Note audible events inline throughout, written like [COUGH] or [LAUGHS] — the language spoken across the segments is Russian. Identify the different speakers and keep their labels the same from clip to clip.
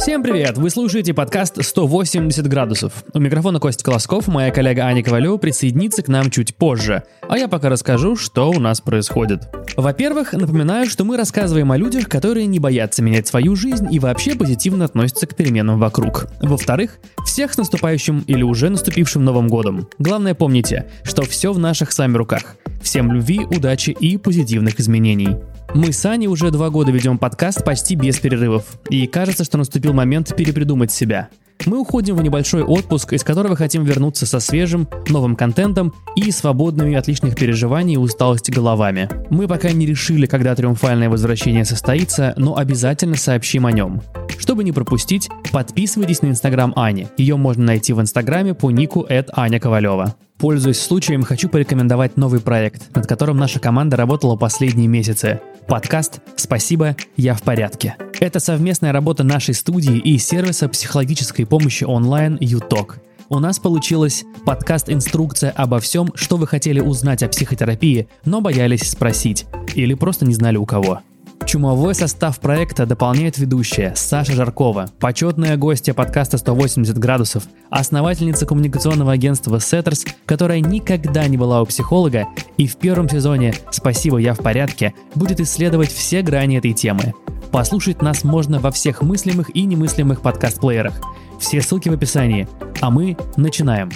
Speaker 1: Всем привет! Вы слушаете подкаст 180 градусов. У микрофона Костя Колосков, моя коллега Аня Ковалева присоединится к нам чуть позже. А я пока расскажу, что у нас происходит. Во-первых, напоминаю, что мы рассказываем о людях, которые не боятся менять свою жизнь и вообще позитивно относятся к переменам вокруг. Во-вторых, всех с наступающим или уже наступившим Новым годом. Главное помните, что все в наших сами руках. Всем любви, удачи и позитивных изменений. Мы с Аней уже два года ведем подкаст почти без перерывов, и кажется, что наступил момент перепридумать себя. Мы уходим в небольшой отпуск, из которого хотим вернуться со свежим, новым контентом и свободными от лишних переживаний и усталости головами. Мы пока не решили, когда триумфальное возвращение состоится, но обязательно сообщим о нем. Чтобы не пропустить, подписывайтесь на инстаграм Ани. Ее можно найти в инстаграме по нику Аня Ковалева. Пользуясь случаем, хочу порекомендовать новый проект, над которым наша команда работала последние месяцы. Подкаст «Спасибо, я в порядке». Это совместная работа нашей студии и сервиса психологической помощи онлайн «Юток». У нас получилась подкаст-инструкция обо всем, что вы хотели узнать о психотерапии, но боялись спросить или просто не знали у кого. Чумовой состав проекта дополняет ведущая Саша Жаркова, почетная гостья подкаста «180 градусов», основательница коммуникационного агентства Setters, которая никогда не была у психолога и в первом сезоне «Спасибо, я в порядке» будет исследовать все грани этой темы. Послушать нас можно во всех мыслимых и немыслимых подкаст-плеерах. Все ссылки в описании. А мы начинаем.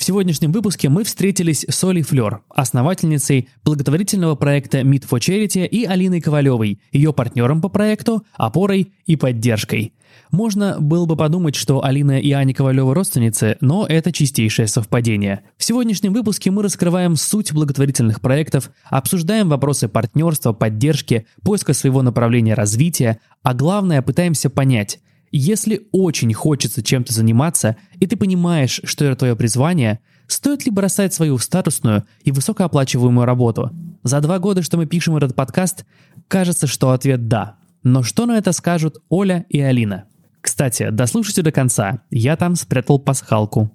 Speaker 1: В сегодняшнем выпуске мы встретились с Олей Флёр, основательницей благотворительного проекта Meet for Charity и Алиной Ковалевой, ее партнером по проекту, опорой и поддержкой. Можно было бы подумать, что Алина и Аня Ковалева родственницы, но это чистейшее совпадение. В сегодняшнем выпуске мы раскрываем суть благотворительных проектов, обсуждаем вопросы партнерства, поддержки, поиска своего направления развития, а главное пытаемся понять, если очень хочется чем-то заниматься, и ты понимаешь, что это твое призвание, стоит ли бросать свою статусную и высокооплачиваемую работу? За два года, что мы пишем этот подкаст, кажется, что ответ «да». Но что на это скажут Оля и Алина? Кстати, дослушайте до конца, я там спрятал пасхалку.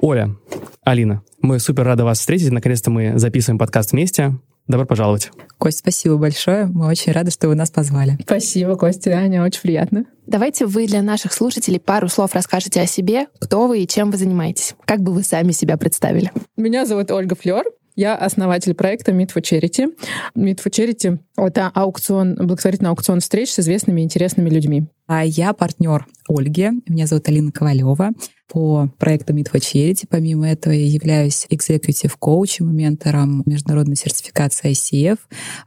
Speaker 2: Оля, Алина, мы супер рады вас встретить. Наконец-то мы записываем подкаст вместе. Добро пожаловать.
Speaker 3: Кость, спасибо большое. Мы очень рады, что вы нас позвали.
Speaker 4: Спасибо, Костя, Аня, очень приятно.
Speaker 5: Давайте вы для наших слушателей пару слов расскажете о себе, кто вы и чем вы занимаетесь. Как бы вы сами себя представили?
Speaker 4: Меня зовут Ольга Флёр. Я основатель проекта Meet for Charity. Meet for Charity — это аукцион, благотворительный аукцион встреч с известными и интересными людьми.
Speaker 3: А я партнер Ольги. Меня зовут Алина Ковалева. По проекту Meet Charity, помимо этого, я являюсь экзекутив коучем ментором международной сертификации ICF.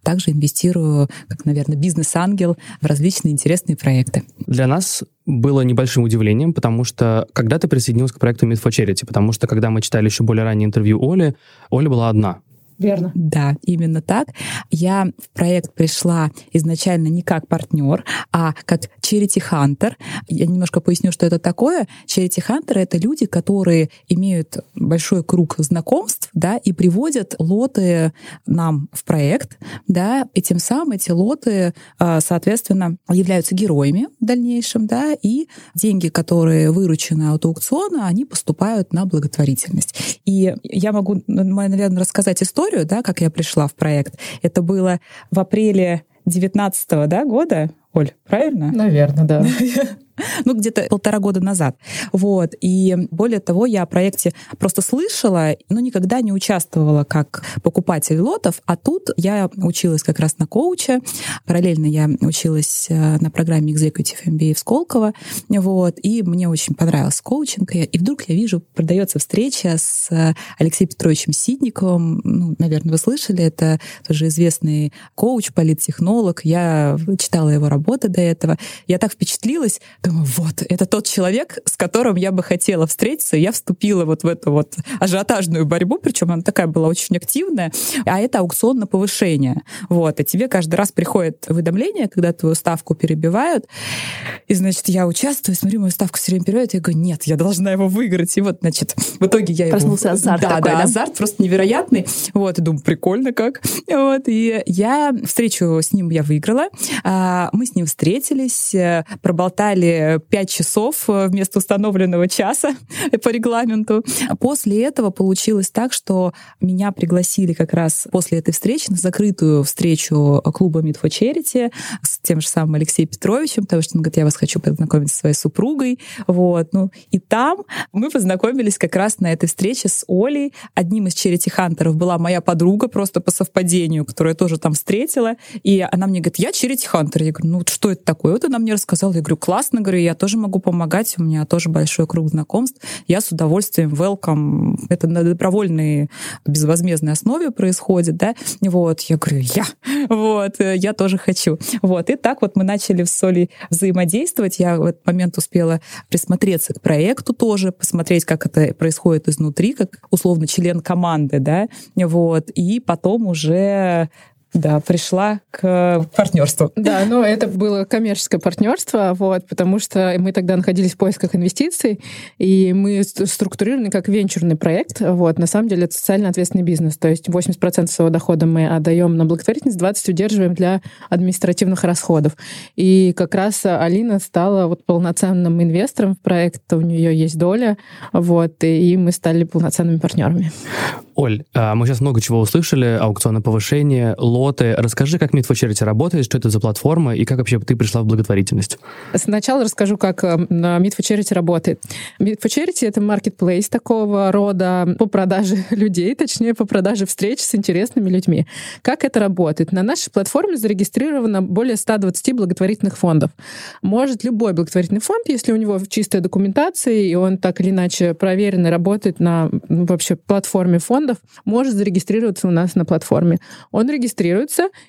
Speaker 3: Также инвестирую, как, наверное, бизнес-ангел в различные интересные проекты.
Speaker 2: Для нас было небольшим удивлением, потому что когда ты присоединилась к проекту Meet for Charity? Потому что когда мы читали еще более раннее интервью Оли, Оля была одна.
Speaker 4: Верно.
Speaker 3: Да, именно так. Я в проект пришла изначально не как партнер, а как charity hunter. Я немножко поясню, что это такое. Charity hunter — это люди, которые имеют большой круг знакомств, да, и приводят лоты нам в проект, да, и тем самым эти лоты, а, соответственно, являются героями в дальнейшем, да, и деньги, которые выручены от аукциона, они поступают на благотворительность. И я могу, наверное, рассказать историю, историю, да, как я пришла в проект. Это было в апреле 2019 да, года, Оль, правильно?
Speaker 4: Наверное, да. [LAUGHS] [LAUGHS]
Speaker 3: ну, где-то полтора года назад. Вот. И более того, я о проекте просто слышала, но никогда не участвовала как покупатель лотов. А тут я училась как раз на коуче. Параллельно я училась э, на программе Executive MBA в Сколково. Вот. И мне очень понравился коучинг. И вдруг я вижу, продается встреча с э, Алексеем Петровичем Сидниковым. Ну, наверное, вы слышали, это тоже известный коуч, политтехнолог. Я читала его работы до этого. Я так впечатлилась, Думаю, вот, это тот человек, с которым я бы хотела встретиться. Я вступила вот в эту вот ажиотажную борьбу, причем она такая была очень активная, а это аукцион на повышение. Вот, и тебе каждый раз приходит уведомление, когда твою ставку перебивают, и, значит, я участвую, смотрю, мою ставку все время перебивают, и я говорю, нет, я должна его выиграть. И вот, значит, в итоге я
Speaker 5: Проснулся
Speaker 3: его...
Speaker 5: азарт
Speaker 3: да,
Speaker 5: такой,
Speaker 3: да,
Speaker 5: да?
Speaker 3: азарт просто невероятный. Вот, и думаю, прикольно как. Вот, и я встречу с ним я выиграла. А, мы с ним встретились, э, проболтали работали 5 часов э, вместо установленного часа [LAUGHS] по регламенту. После этого получилось так, что меня пригласили как раз после этой встречи на закрытую встречу клуба Meet for Charity с тем же самым Алексеем Петровичем, потому что он говорит, я вас хочу познакомить со своей супругой. Вот. Ну, и там мы познакомились как раз на этой встрече с Олей. Одним из Charity Хантеров была моя подруга, просто по совпадению, которую я тоже там встретила. И она мне говорит, я Hunter. Я говорю, ну что это такое? Вот она мне рассказала. Я говорю, классно, говорю, я тоже могу помогать, у меня тоже большой круг знакомств. Я с удовольствием welcome. Это на добровольной безвозмездной основе происходит, да. Вот, я говорю, я. [LAUGHS] Вот, я тоже хочу. Вот, и так вот мы начали в Соли взаимодействовать. Я в этот момент успела присмотреться к проекту тоже, посмотреть, как это происходит изнутри, как условно член команды, да, вот, и потом уже да, пришла к партнерству.
Speaker 4: Да, но это было коммерческое партнерство, вот, потому что мы тогда находились в поисках инвестиций, и мы структурированы как венчурный проект. Вот, на самом деле это социально ответственный бизнес, то есть 80% своего дохода мы отдаем на благотворительность, 20% удерживаем для административных расходов. И как раз Алина стала вот полноценным инвестором в проект, у нее есть доля, вот, и мы стали полноценными партнерами.
Speaker 2: Оль, а, мы сейчас много чего услышали, аукционное повышение, лоты. Расскажи, как Meet for Charity работает, что это за платформа и как вообще ты пришла в благотворительность?
Speaker 4: Сначала расскажу, как Meet for Charity работает. Meet for Charity — это marketplace такого рода по продаже [LAUGHS] людей, точнее, по продаже встреч с интересными людьми. Как это работает? На нашей платформе зарегистрировано более 120 благотворительных фондов. Может любой благотворительный фонд, если у него чистая документация, и он так или иначе проверен и работает на ну, вообще платформе фондов может зарегистрироваться у нас на платформе. Он регистрируется,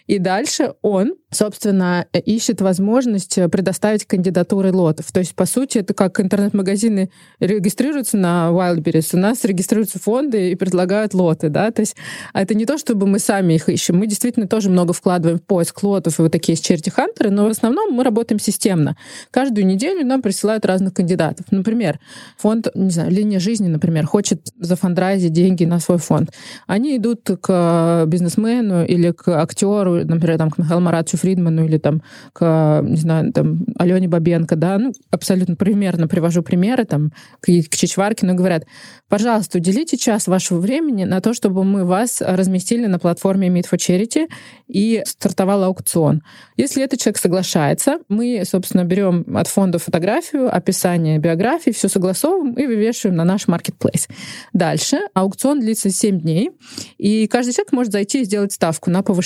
Speaker 4: и дальше он, собственно, ищет возможность предоставить кандидатуры лотов. То есть, по сути, это как интернет-магазины регистрируются на Wildberries, у нас регистрируются фонды и предлагают лоты, да, то есть это не то, чтобы мы сами их ищем, мы действительно тоже много вкладываем в поиск лотов и вот такие черти-хантеры, но в основном мы работаем системно. Каждую неделю нам присылают разных кандидатов. Например, фонд, не знаю, линия жизни, например, хочет зафандрайзить деньги на свой фонд. Они идут к бизнесмену или к актеру, например, там, к Михаилу Маратовичу Фридману или там, к, не знаю, там, Алене Бабенко, да, ну, абсолютно примерно привожу примеры, там, к, к Чичваркину, говорят, пожалуйста, уделите час вашего времени на то, чтобы мы вас разместили на платформе Meet for Charity и стартовал аукцион. Если этот человек соглашается, мы, собственно, берем от фонда фотографию, описание биографии, все согласовываем и вывешиваем на наш маркетплейс. Дальше аукцион длится 7 дней, и каждый человек может зайти и сделать ставку на повышение.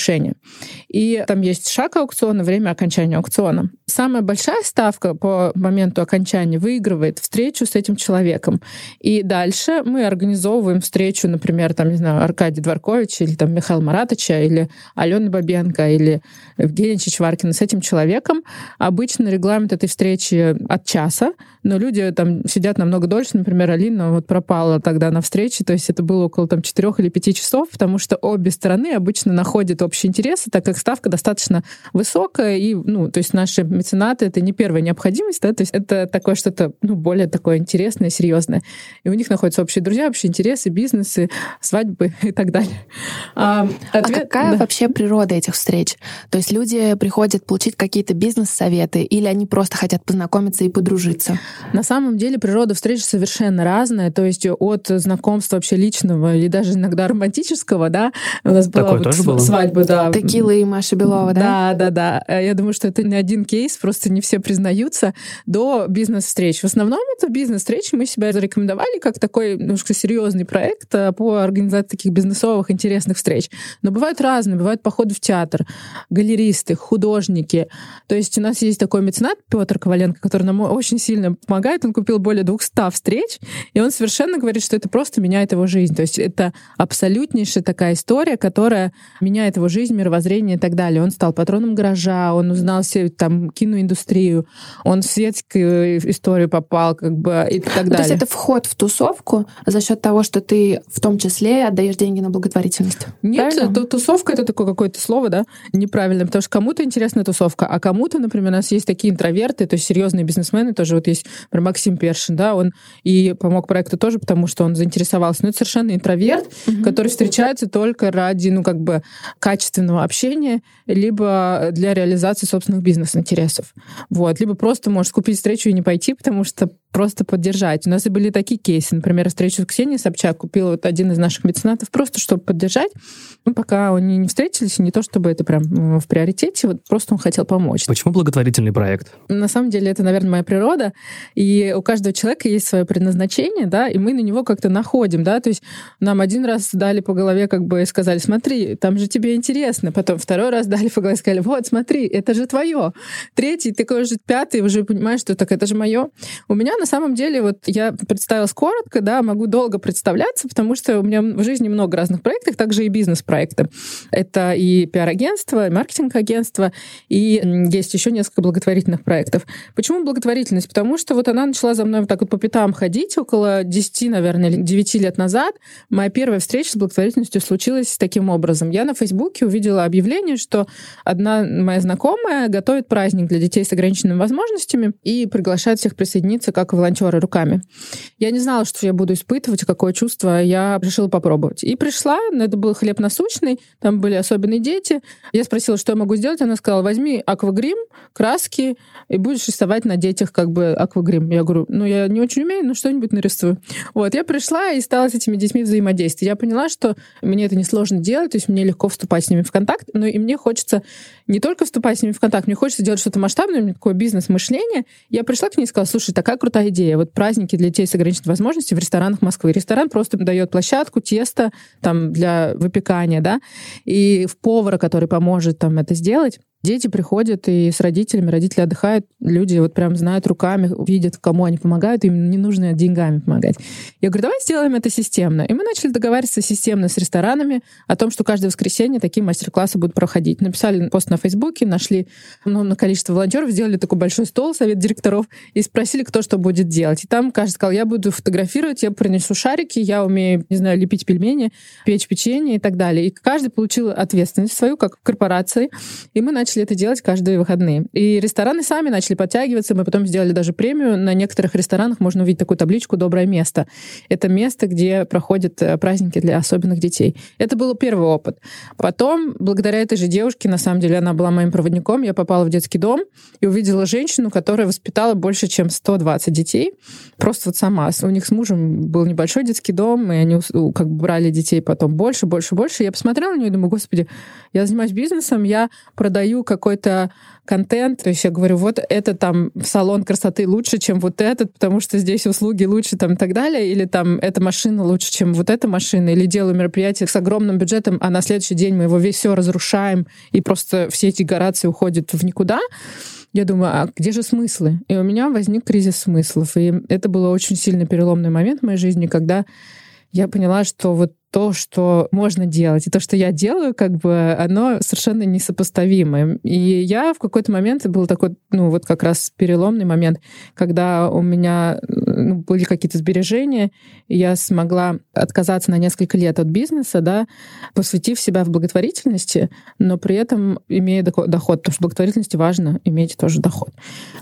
Speaker 4: И там есть шаг аукциона, время окончания аукциона. Самая большая ставка по моменту окончания выигрывает встречу с этим человеком. И дальше мы организовываем встречу, например, там, не знаю, Аркадий Дворкович или там Михаил Маратовича или Алена Бабенко или Евгения Чичваркина с этим человеком. Обычно регламент этой встречи от часа, но люди там сидят намного дольше. Например, Алина вот пропала тогда на встрече, то есть это было около там четырех или пяти часов, потому что обе стороны обычно находят общие интересы, так как ставка достаточно высокая, и, ну, то есть наши меценаты — это не первая необходимость, да, то есть это такое что-то, ну, более такое интересное, серьезное. И у них находятся общие друзья, общие интересы, бизнесы, свадьбы [LAUGHS] и так далее.
Speaker 5: А, а ответ, а какая да. вообще природа этих встреч? То есть люди приходят получить какие-то бизнес-советы или они просто хотят познакомиться и подружиться?
Speaker 4: На самом деле природа встреч совершенно разная, то есть от знакомства вообще личного или даже иногда романтического, да,
Speaker 2: у нас была Такое вот тоже было?
Speaker 4: свадьба, да.
Speaker 5: Текила и Маша Белова,
Speaker 4: да? Да, да, да. Э, я думаю, что это не один кейс, просто не все признаются, до бизнес-встреч. В основном это бизнес-встречи. Мы себя зарекомендовали как такой немножко серьезный проект э, по организации таких бизнесовых интересных встреч. Но бывают разные. Бывают походы в театр, галеристы, художники. То есть у нас есть такой меценат Петр Коваленко, который нам очень сильно помогает. Он купил более 200 встреч, и он совершенно говорит, что это просто меняет его жизнь. То есть это абсолютнейшая такая история, которая меняет его жизнь, мировоззрение и так далее. Он стал патроном гаража, он узнал все там киноиндустрию, он в светскую историю попал, как бы и так далее. Ну,
Speaker 5: то есть это вход в тусовку за счет того, что ты в том числе отдаешь деньги на благотворительность.
Speaker 4: Нет, это, тусовка это такое какое-то слово, да, неправильно, потому что кому-то интересна тусовка, а кому-то, например, у нас есть такие интроверты, то есть серьезные бизнесмены, тоже вот есть, например, Максим Першин, да, он и помог проекту тоже, потому что он заинтересовался, но это совершенно интроверт угу. который встречается только ради, ну, как бы, качественного общения, либо для реализации собственных бизнес-интересов. Вот. Либо просто может купить встречу и не пойти, потому что просто поддержать. У нас и были такие кейсы. Например, встречу с Ксенией Собчак купил вот один из наших меценатов просто, чтобы поддержать. Ну, пока они не встретились, не то чтобы это прям в приоритете, вот просто он хотел помочь.
Speaker 2: Почему благотворительный проект?
Speaker 4: На самом деле это, наверное, моя природа, и у каждого человека есть свое предназначение, да, и мы на него как-то находим, да, то есть нам один раз дали по голове как бы и сказали, смотри, там же тебе интересно, потом второй раз дали по голове сказали, вот, смотри, это же твое. Третий, такой же пятый, уже понимаешь, что так это же мое. У меня на самом деле, вот я представилась коротко, да, могу долго представляться, потому что у меня в жизни много разных проектов, также и бизнес-проекты. Это и пиар-агентство, и маркетинг-агентство, и есть еще несколько благотворительных проектов. Почему благотворительность? Потому что вот она начала за мной вот так вот по пятам ходить около 10, наверное, или 9 лет назад. Моя первая встреча с благотворительностью случилась таким образом. Я на Фейсбуке увидела объявление, что одна моя знакомая готовит праздник для детей с ограниченными возможностями и приглашает всех присоединиться как волонтеры руками. Я не знала, что я буду испытывать, какое чувство. Я решила попробовать. И пришла, это был хлеб насущный, там были особенные дети. Я спросила, что я могу сделать. Она сказала, возьми аквагрим, краски, и будешь рисовать на детях как бы аквагрим. Я говорю, ну, я не очень умею, но что-нибудь нарисую. Вот, я пришла и стала с этими детьми взаимодействовать. Я поняла, что мне это несложно делать, то есть мне легко вступать с ними в контакт, но и мне хочется не только вступать с ними в контакт, мне хочется делать что-то масштабное, у меня такое бизнес-мышление. Я пришла к ней и сказала, слушай, такая крутая идея. Вот праздники для детей с ограниченными возможностями в ресторанах Москвы. Ресторан просто дает площадку, тесто там для выпекания, да, и в повара, который поможет там это сделать. Дети приходят и с родителями, родители отдыхают, люди вот прям знают руками, видят, кому они помогают, им не нужно деньгами помогать. Я говорю, давай сделаем это системно. И мы начали договариваться системно с ресторанами о том, что каждое воскресенье такие мастер-классы будут проходить. Написали пост на Фейсбуке, нашли ну, на количество волонтеров, сделали такой большой стол, совет директоров, и спросили, кто что будет делать. И там каждый сказал, я буду фотографировать, я принесу шарики, я умею, не знаю, лепить пельмени, печь печенье и так далее. И каждый получил ответственность свою, как в корпорации. И мы начали начали это делать каждые выходные. И рестораны сами начали подтягиваться. Мы потом сделали даже премию. На некоторых ресторанах можно увидеть такую табличку «Доброе место». Это место, где проходят э, праздники для особенных детей. Это был первый опыт. Потом, благодаря этой же девушке, на самом деле, она была моим проводником, я попала в детский дом и увидела женщину, которая воспитала больше, чем 120 детей. Просто вот сама. У них с мужем был небольшой детский дом, и они как бы брали детей потом больше, больше, больше. Я посмотрела на нее и думаю, господи, я занимаюсь бизнесом, я продаю какой-то контент, то есть я говорю, вот это там салон красоты лучше, чем вот этот, потому что здесь услуги лучше там и так далее, или там эта машина лучше, чем вот эта машина, или делаю мероприятие с огромным бюджетом, а на следующий день мы его весь все разрушаем, и просто все эти горации уходят в никуда. Я думаю, а где же смыслы? И у меня возник кризис смыслов. И это был очень сильный переломный момент в моей жизни, когда я поняла, что вот то, что можно делать, и то, что я делаю, как бы, оно совершенно несопоставимо. И я в какой-то момент, был такой, ну, вот как раз переломный момент, когда у меня ну, были какие-то сбережения, и я смогла отказаться на несколько лет от бизнеса, да, посвятив себя в благотворительности, но при этом имея доход, потому что в благотворительности важно иметь тоже доход.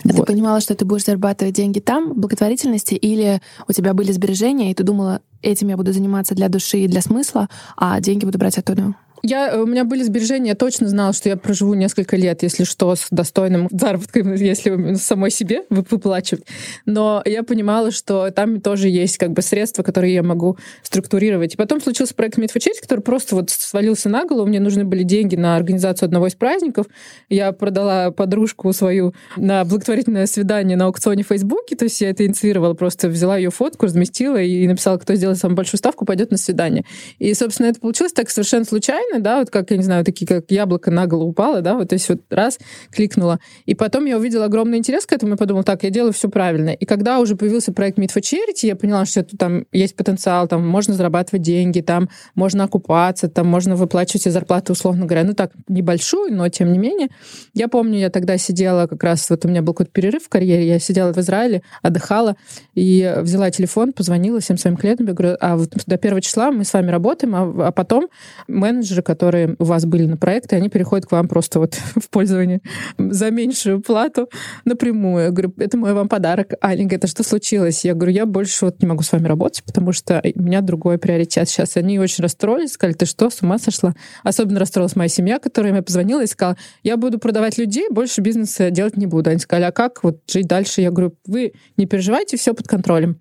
Speaker 5: А вот. ты понимала, что ты будешь зарабатывать деньги там, в благотворительности, или у тебя были сбережения, и ты думала, этим я буду заниматься для души и для смысла, а деньги буду брать оттуда?
Speaker 4: Я, у меня были сбережения, я точно знала, что я проживу несколько лет, если что, с достойным [LAUGHS] заработком, если самой себе выплачивать. Но я понимала, что там тоже есть как бы средства, которые я могу структурировать. И потом случился проект Медфучерить, который просто вот свалился на голову. Мне нужны были деньги на организацию одного из праздников. Я продала подружку свою на благотворительное свидание на аукционе в Фейсбуке, то есть я это инициировала, просто взяла ее фотку, разместила и написала, кто сделает самую большую ставку, пойдет на свидание. И, собственно, это получилось так совершенно случайно, случайно, да, вот как, я не знаю, такие, как яблоко на голову упало, да, вот, то есть вот раз, кликнула. И потом я увидела огромный интерес к этому и подумала, так, я делаю все правильно. И когда уже появился проект Meet for Charity, я поняла, что это, там есть потенциал, там можно зарабатывать деньги, там можно окупаться, там можно выплачивать себе зарплату, условно говоря, ну так, небольшую, но тем не менее. Я помню, я тогда сидела как раз, вот у меня был какой-то перерыв в карьере, я сидела в Израиле, отдыхала, и взяла телефон, позвонила всем своим клиентам, я говорю, а вот до первого числа мы с вами работаем, а, а потом менеджеры продажи, которые у вас были на проекты, они переходят к вам просто вот [LAUGHS] в пользование за меньшую плату напрямую. Я говорю, это мой вам подарок. Аня говорит, а что случилось? Я говорю, я больше вот не могу с вами работать, потому что у меня другой приоритет сейчас. Они очень расстроились, сказали, ты что, с ума сошла? Особенно расстроилась моя семья, которая мне позвонила и сказала, я буду продавать людей, больше бизнеса делать не буду. Они сказали, а как вот жить дальше? Я говорю, вы не переживайте, все под контролем.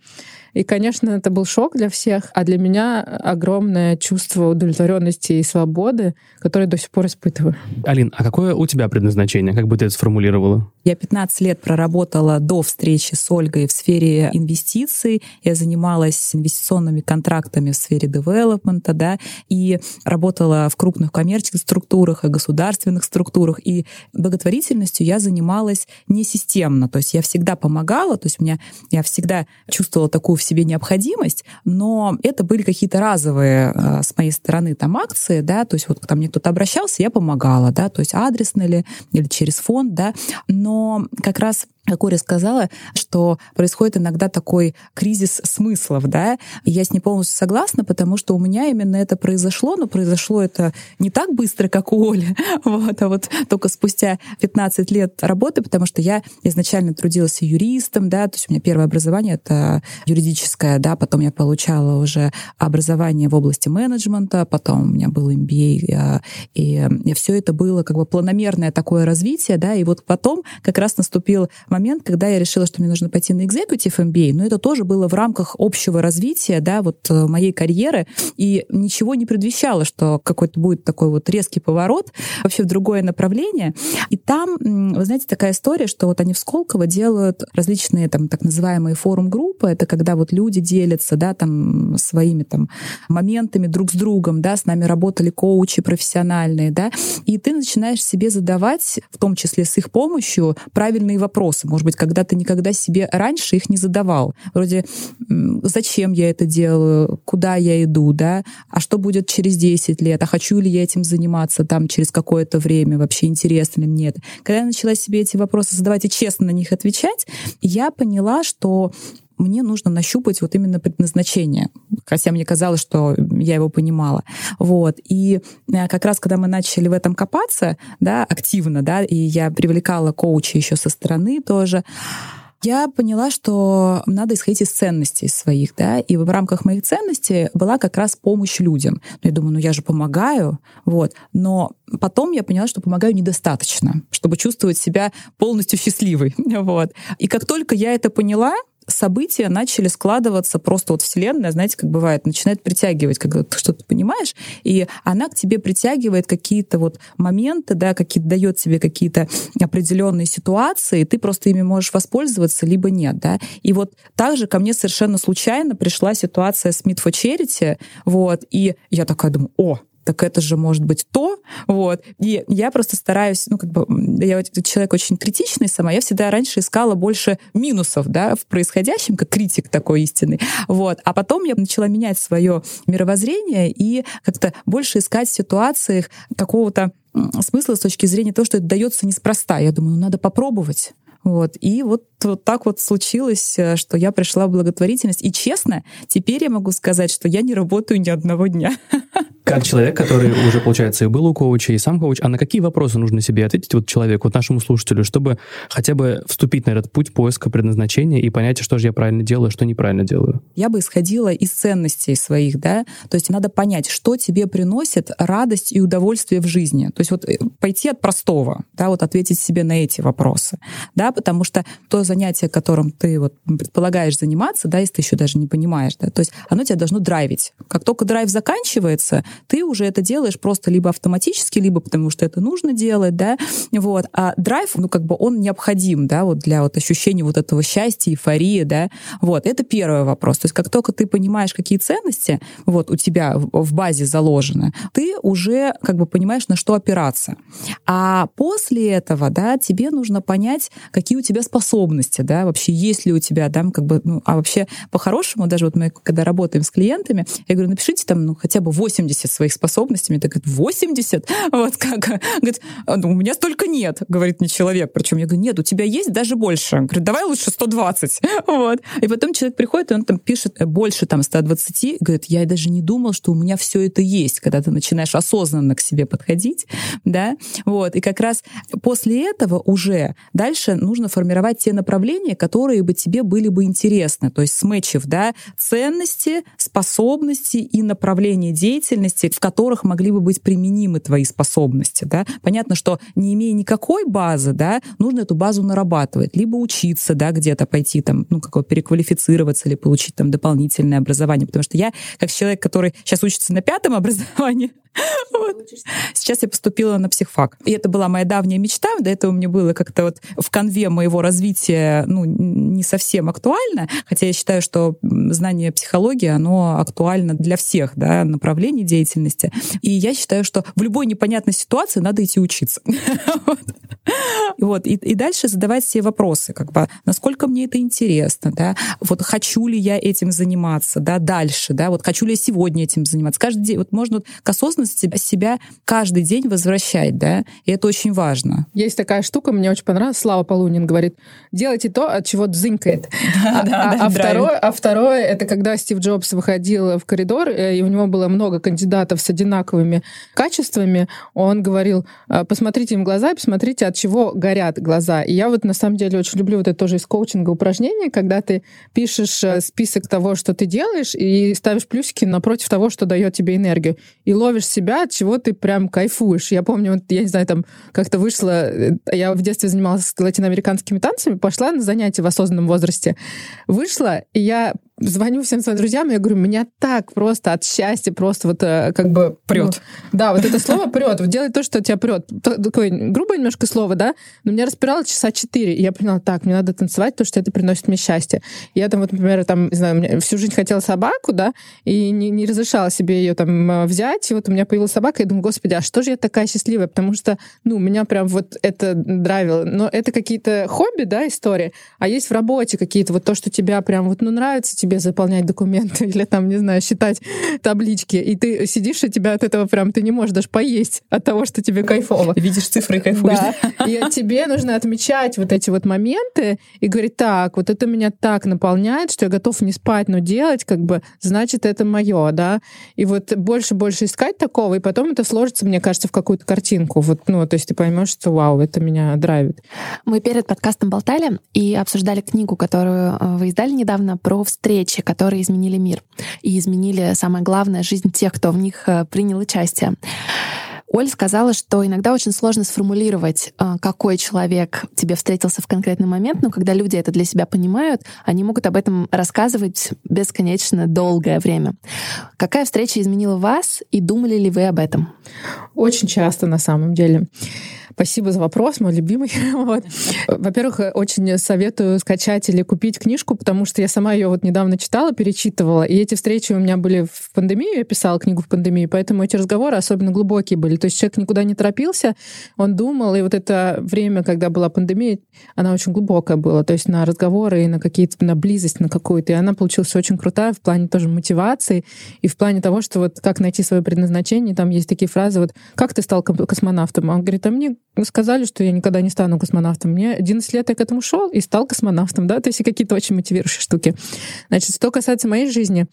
Speaker 4: И, конечно, это был шок для всех, а для меня огромное чувство удовлетворенности и свободы, которое до сих пор испытываю.
Speaker 2: Алин, а какое у тебя предназначение? Как бы ты это сформулировала?
Speaker 3: Я 15 лет проработала до встречи с Ольгой в сфере инвестиций. Я занималась инвестиционными контрактами в сфере девелопмента, да, и работала в крупных коммерческих структурах и государственных структурах. И благотворительностью я занималась не системно. То есть я всегда помогала, то есть у меня, я всегда чувствовала такую в себе необходимость, но это были какие-то разовые э, с моей стороны там акции, да, то есть вот ко мне кто-то обращался, я помогала, да, то есть адресно ли или через фонд, да, но как раз как Оля сказала, что происходит иногда такой кризис смыслов, да, я с ней полностью согласна, потому что у меня именно это произошло, но произошло это не так быстро, как у Оли, [LAUGHS] вот, а вот только спустя 15 лет работы, потому что я изначально трудилась юристом, да, то есть у меня первое образование — это юридическое, да, потом я получала уже образование в области менеджмента, потом у меня был MBA, а, и, и все это было как бы планомерное такое развитие, да, и вот потом как раз наступил момент, момент, когда я решила, что мне нужно пойти на Executive MBA, но это тоже было в рамках общего развития, да, вот э, моей карьеры, и ничего не предвещало, что какой-то будет такой вот резкий поворот вообще в другое направление. И там, вы знаете, такая история, что вот они в Сколково делают различные там так называемые форум-группы, это когда вот люди делятся, да, там своими там моментами друг с другом, да, с нами работали коучи профессиональные, да, и ты начинаешь себе задавать, в том числе с их помощью, правильные вопросы. Может быть, когда ты никогда себе раньше их не задавал. Вроде, зачем я это делаю, куда я иду, да, а что будет через 10 лет, а хочу ли я этим заниматься там через какое-то время, вообще интересно ли мне это. Когда я начала себе эти вопросы задавать и честно на них отвечать, я поняла, что мне нужно нащупать вот именно предназначение. Хотя мне казалось, что я его понимала. Вот. И э, как раз, когда мы начали в этом копаться, да, активно, да, и я привлекала коуча еще со стороны тоже, я поняла, что надо исходить из ценностей своих, да, и в рамках моих ценностей была как раз помощь людям. Ну, я думаю, ну я же помогаю, вот, но потом я поняла, что помогаю недостаточно, чтобы чувствовать себя полностью счастливой, [LAUGHS] вот. И как только я это поняла, события начали складываться просто вот вселенная, знаете, как бывает, начинает притягивать, когда ты что-то понимаешь, и она к тебе притягивает какие-то вот моменты, да, какие-то дает тебе какие-то определенные ситуации, и ты просто ими можешь воспользоваться, либо нет, да. И вот также ко мне совершенно случайно пришла ситуация с Meet for Charity, вот, и я такая думаю, о, так это же может быть то, вот. И я просто стараюсь, ну, как бы, я человек очень критичный сама, я всегда раньше искала больше минусов, да, в происходящем, как критик такой истинный, вот. А потом я начала менять свое мировоззрение и как-то больше искать в ситуациях какого-то смысла с точки зрения того, что это дается неспроста. Я думаю, ну, надо попробовать. Вот. И вот, вот так вот случилось, э, что я пришла в благотворительность. И честно, теперь я могу сказать, что я не работаю ни одного дня. [LAUGHS]
Speaker 2: Как человек, который уже, получается, и был у коуча, и сам коуч, а на какие вопросы нужно себе ответить вот человеку, вот нашему слушателю, чтобы хотя бы вступить на этот путь поиска предназначения и понять, что же я правильно делаю, что неправильно делаю?
Speaker 3: Я бы исходила из ценностей своих, да, то есть надо понять, что тебе приносит радость и удовольствие в жизни. То есть вот э, пойти от простого, да, вот ответить себе на эти вопросы, да, потому что то занятие, которым ты вот предполагаешь заниматься, да, если ты еще даже не понимаешь, да, то есть оно тебя должно драйвить. Как только драйв заканчивается, ты уже это делаешь просто либо автоматически, либо потому что это нужно делать, да, вот. А драйв, ну, как бы он необходим, да, вот для вот ощущения вот этого счастья, эйфории, да, вот. Это первый вопрос. То есть как только ты понимаешь, какие ценности вот у тебя в базе заложены, ты уже как бы понимаешь, на что опираться. А после этого, да, тебе нужно понять, какие у тебя способности, да, вообще есть ли у тебя, да, как бы, ну, а вообще по-хорошему, даже вот мы когда работаем с клиентами, я говорю, напишите там, ну, хотя бы 80 80 своих способностей. Мне так говорит, 80? [LAUGHS] Вот как? Говорит, «А, ну, у меня столько нет, говорит мне человек. Причем я говорю, нет, у тебя есть даже больше. Говорит, давай лучше 120. [LAUGHS] Вот. И потом человек приходит, и он там пишет больше там 120, говорит, я даже не думал, что у меня все это есть, когда ты начинаешь осознанно к себе подходить, да, вот. И как раз после этого уже дальше нужно формировать те направления, которые бы тебе были бы интересны, то есть смычив, да, ценности, способности и направления деятельности, в которых могли бы быть применимы твои способности, да. Понятно, что не имея никакой базы, да, нужно эту базу нарабатывать, либо учиться, да, где-то пойти там, ну, какое переквалифицироваться или получить там дополнительное образование, потому что я, как человек, который сейчас учится на пятом образовании, [LAUGHS] вот. Сейчас я поступила на психфак. И это была моя давняя мечта. До этого мне было как-то вот в конве моего развития ну, не совсем актуально. Хотя я считаю, что знание психологии, оно актуально для всех да, направлений деятельности. И я считаю, что в любой непонятной ситуации надо идти учиться. [LAUGHS] Вот. И, и дальше задавать себе вопросы, как бы, насколько мне это интересно, да, вот хочу ли я этим заниматься, да, дальше, да, вот хочу ли я сегодня этим заниматься. Каждый день, вот можно к осознанности себя каждый день возвращать, да, и это очень важно.
Speaker 4: Есть такая штука, мне очень понравилась, Слава Полунин говорит, делайте то, от чего дзынькает. [LAUGHS]
Speaker 3: Да,
Speaker 4: а,
Speaker 3: да,
Speaker 4: а,
Speaker 3: да,
Speaker 4: а, второе, а второе, это когда Стив Джобс выходил в коридор, э, и у него было много кандидатов с одинаковыми качествами, он говорил, «А, посмотрите им глаза и посмотрите, от чего горят глаза. И я вот на самом деле очень люблю вот это тоже из коучинга упражнение, когда ты пишешь э, список того, что ты делаешь, и ставишь плюсики напротив того, что дает тебе энергию. И ловишь себя, от чего ты прям кайфуешь. Я помню, вот, я не знаю, там как-то вышла, э, я в детстве занималась латиноамериканскими танцами, пошла на занятия в осознанном возрасте. Вышла, и я звоню всем своим друзьям, я говорю, меня так просто от счастья просто вот э, как бы...
Speaker 3: Прет.
Speaker 4: Ну, да, вот это слово прет. Вот делай то, что тебя прет. Такое грубое немножко слово, да, но меня распирало часа четыре. И я поняла, так, мне надо танцевать, то, что это приносит мне счастье. Я там вот, например, там, не знаю, всю жизнь хотела собаку, да, и не, не разрешала себе ее там э, взять. И вот у меня появилась собака, и я думаю, господи, а что же я такая счастливая? Потому что, ну, меня прям вот это драйвило. Но это какие-то хобби, да, истории. А есть в работе какие-то вот то, что тебя прям вот, ну, нравится тебе тебе заполнять документы [LAUGHS] или там, не знаю, считать таблички, и ты сидишь, и тебя от этого прям, ты не можешь даже поесть от того, что тебе кайфово.
Speaker 3: Видишь цифры и кайфуешь.
Speaker 4: Да. И тебе нужно отмечать вот эти вот моменты и говорить, так, вот это меня так наполняет, что я готов не спать, но делать, как бы, значит, это мое, да. И вот больше-больше искать такого, и потом это сложится, мне кажется, в какую-то картинку. Вот, ну, то есть ты поймешь, что вау, это меня драйвит.
Speaker 5: Мы перед подкастом болтали и обсуждали книгу, которую э, вы издали недавно про встречи встречи, которые изменили мир и изменили, самое главное, жизнь тех, кто в них э, принял участие. Оль сказала, что иногда очень сложно сформулировать, э, какой человек тебе встретился в конкретный момент, но когда люди это для себя понимают, они могут об этом рассказывать бесконечно долгое время. Какая встреча изменила вас, и думали ли вы об этом?
Speaker 4: Очень часто, на самом деле. Спасибо за вопрос, мой любимый. [LAUGHS] вот. Во-первых, очень советую скачать или купить книжку, потому что я сама ее вот недавно читала, перечитывала, и эти встречи у меня были в пандемию, я писала книгу в пандемии, поэтому эти разговоры особенно глубокие были. То есть человек никуда не торопился, он думал, и вот это время, когда была пандемия, она очень глубокая была, то есть на разговоры и на какие-то, на близость на какую-то, и она получилась очень крутая в плане тоже мотивации и в плане того, что вот как найти свое предназначение, там есть такие фразы, вот как ты стал космонавтом? Он говорит, а мне сказали, что я никогда не стану космонавтом. Мне 11 лет я к этому шел и стал космонавтом, да, то есть какие-то очень мотивирующие штуки. Значит, что касается моей жизни,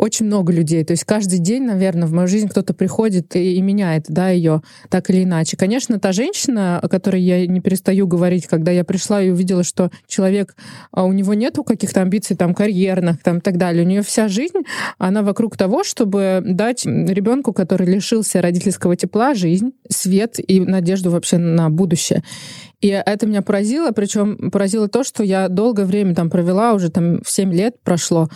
Speaker 4: очень много людей. То есть каждый день, наверное, в мою жизнь кто-то приходит и, и меняет, да, ее так или иначе. Конечно, та женщина, о которой я не перестаю говорить, когда я пришла и увидела, что человек, а у него нету каких-то амбиций там карьерных, там и так далее. У нее вся жизнь, она вокруг того, чтобы дать ребенку, который лишился родительского тепла, жизнь, свет и надежду вообще на будущее. И это меня поразило, причем поразило то, что я долгое время там провела, уже там 7 лет прошло,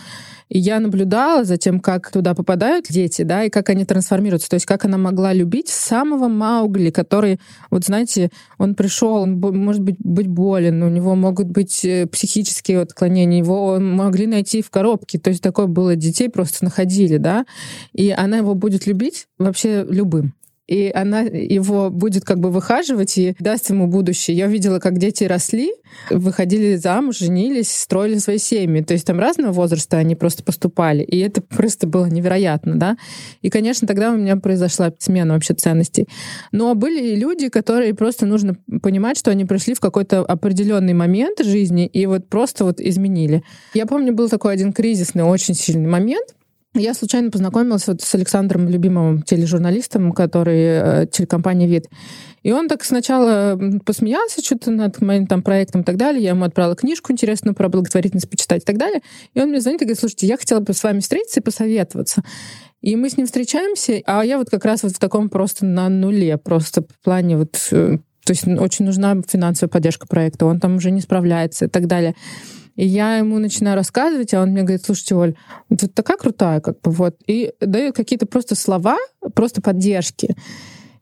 Speaker 4: и я наблюдала за тем, как туда попадают дети, да, и как они трансформируются. То есть как она могла любить самого Маугли, который, вот знаете, он пришел, он может быть, быть болен, у него могут быть э, психические отклонения, его могли найти в коробке. То есть такое было детей просто находили, да, и она его будет любить вообще любым. И она его будет как бы выхаживать и даст ему будущее. Я видела, как дети росли, выходили замуж, женились, строили свои семьи. То есть там разного возраста они просто поступали. И это просто было невероятно, да. И, конечно, тогда у меня произошла смена вообще ценностей. Но были и люди, которые просто нужно понимать, что они пришли в какой-то определенный момент жизни и вот просто вот изменили. Я помню, был такой один кризисный, очень сильный момент, я случайно познакомилась вот с Александром Любимовым, тележурналистом, который э, телекомпания «Вид». И он так сначала посмеялся что-то над моим там проектом и так далее. Я ему отправила книжку интересную про благотворительность почитать и так далее. И он мне звонит и говорит, слушайте, я хотела бы с вами встретиться и посоветоваться. И мы с ним встречаемся, а я вот как раз вот в таком просто на нуле, просто в плане вот... Э, то есть очень нужна финансовая поддержка проекта, он там уже не справляется и так далее. И я ему начинаю рассказывать, а он мне говорит, слушайте, Оль, ты такая крутая, как бы вот. И дает какие-то просто слова, просто поддержки.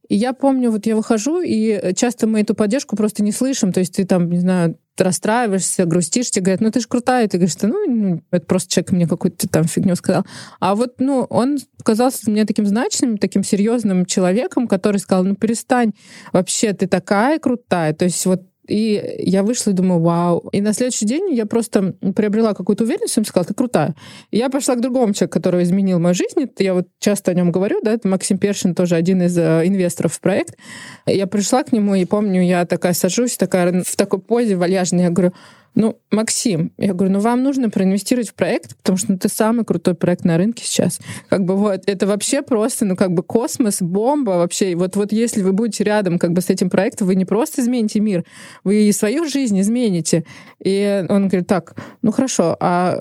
Speaker 4: И я помню, вот я выхожу, и часто мы эту поддержку просто не слышим. То есть ты там, не знаю, расстраиваешься, грустишь, тебе говорят, ну ты же крутая, и ты говоришь, ну, ну это просто человек мне какую-то там фигню сказал. А вот, ну, он показался мне таким значимым, таким серьезным человеком, который сказал, ну перестань, вообще ты такая крутая. То есть вот и я вышла и думаю, вау. И на следующий день я просто приобрела какую-то уверенность, и сказала, ты крутая. И я пошла к другому человеку, который изменил мою жизнь. Это я вот часто о нем говорю, да, это Максим Першин, тоже один из э, инвесторов в проект. Я пришла к нему, и помню, я такая сажусь, такая в такой позе вальяжной, я говорю, ну, Максим, я говорю, ну вам нужно проинвестировать в проект, потому что ну, ты самый крутой проект на рынке сейчас. Как бы вот, это вообще просто, ну, как бы космос, бомба вообще. И вот, вот если вы будете рядом как бы с этим проектом, вы не просто измените мир, вы и свою жизнь измените. И он говорит, так, ну хорошо, а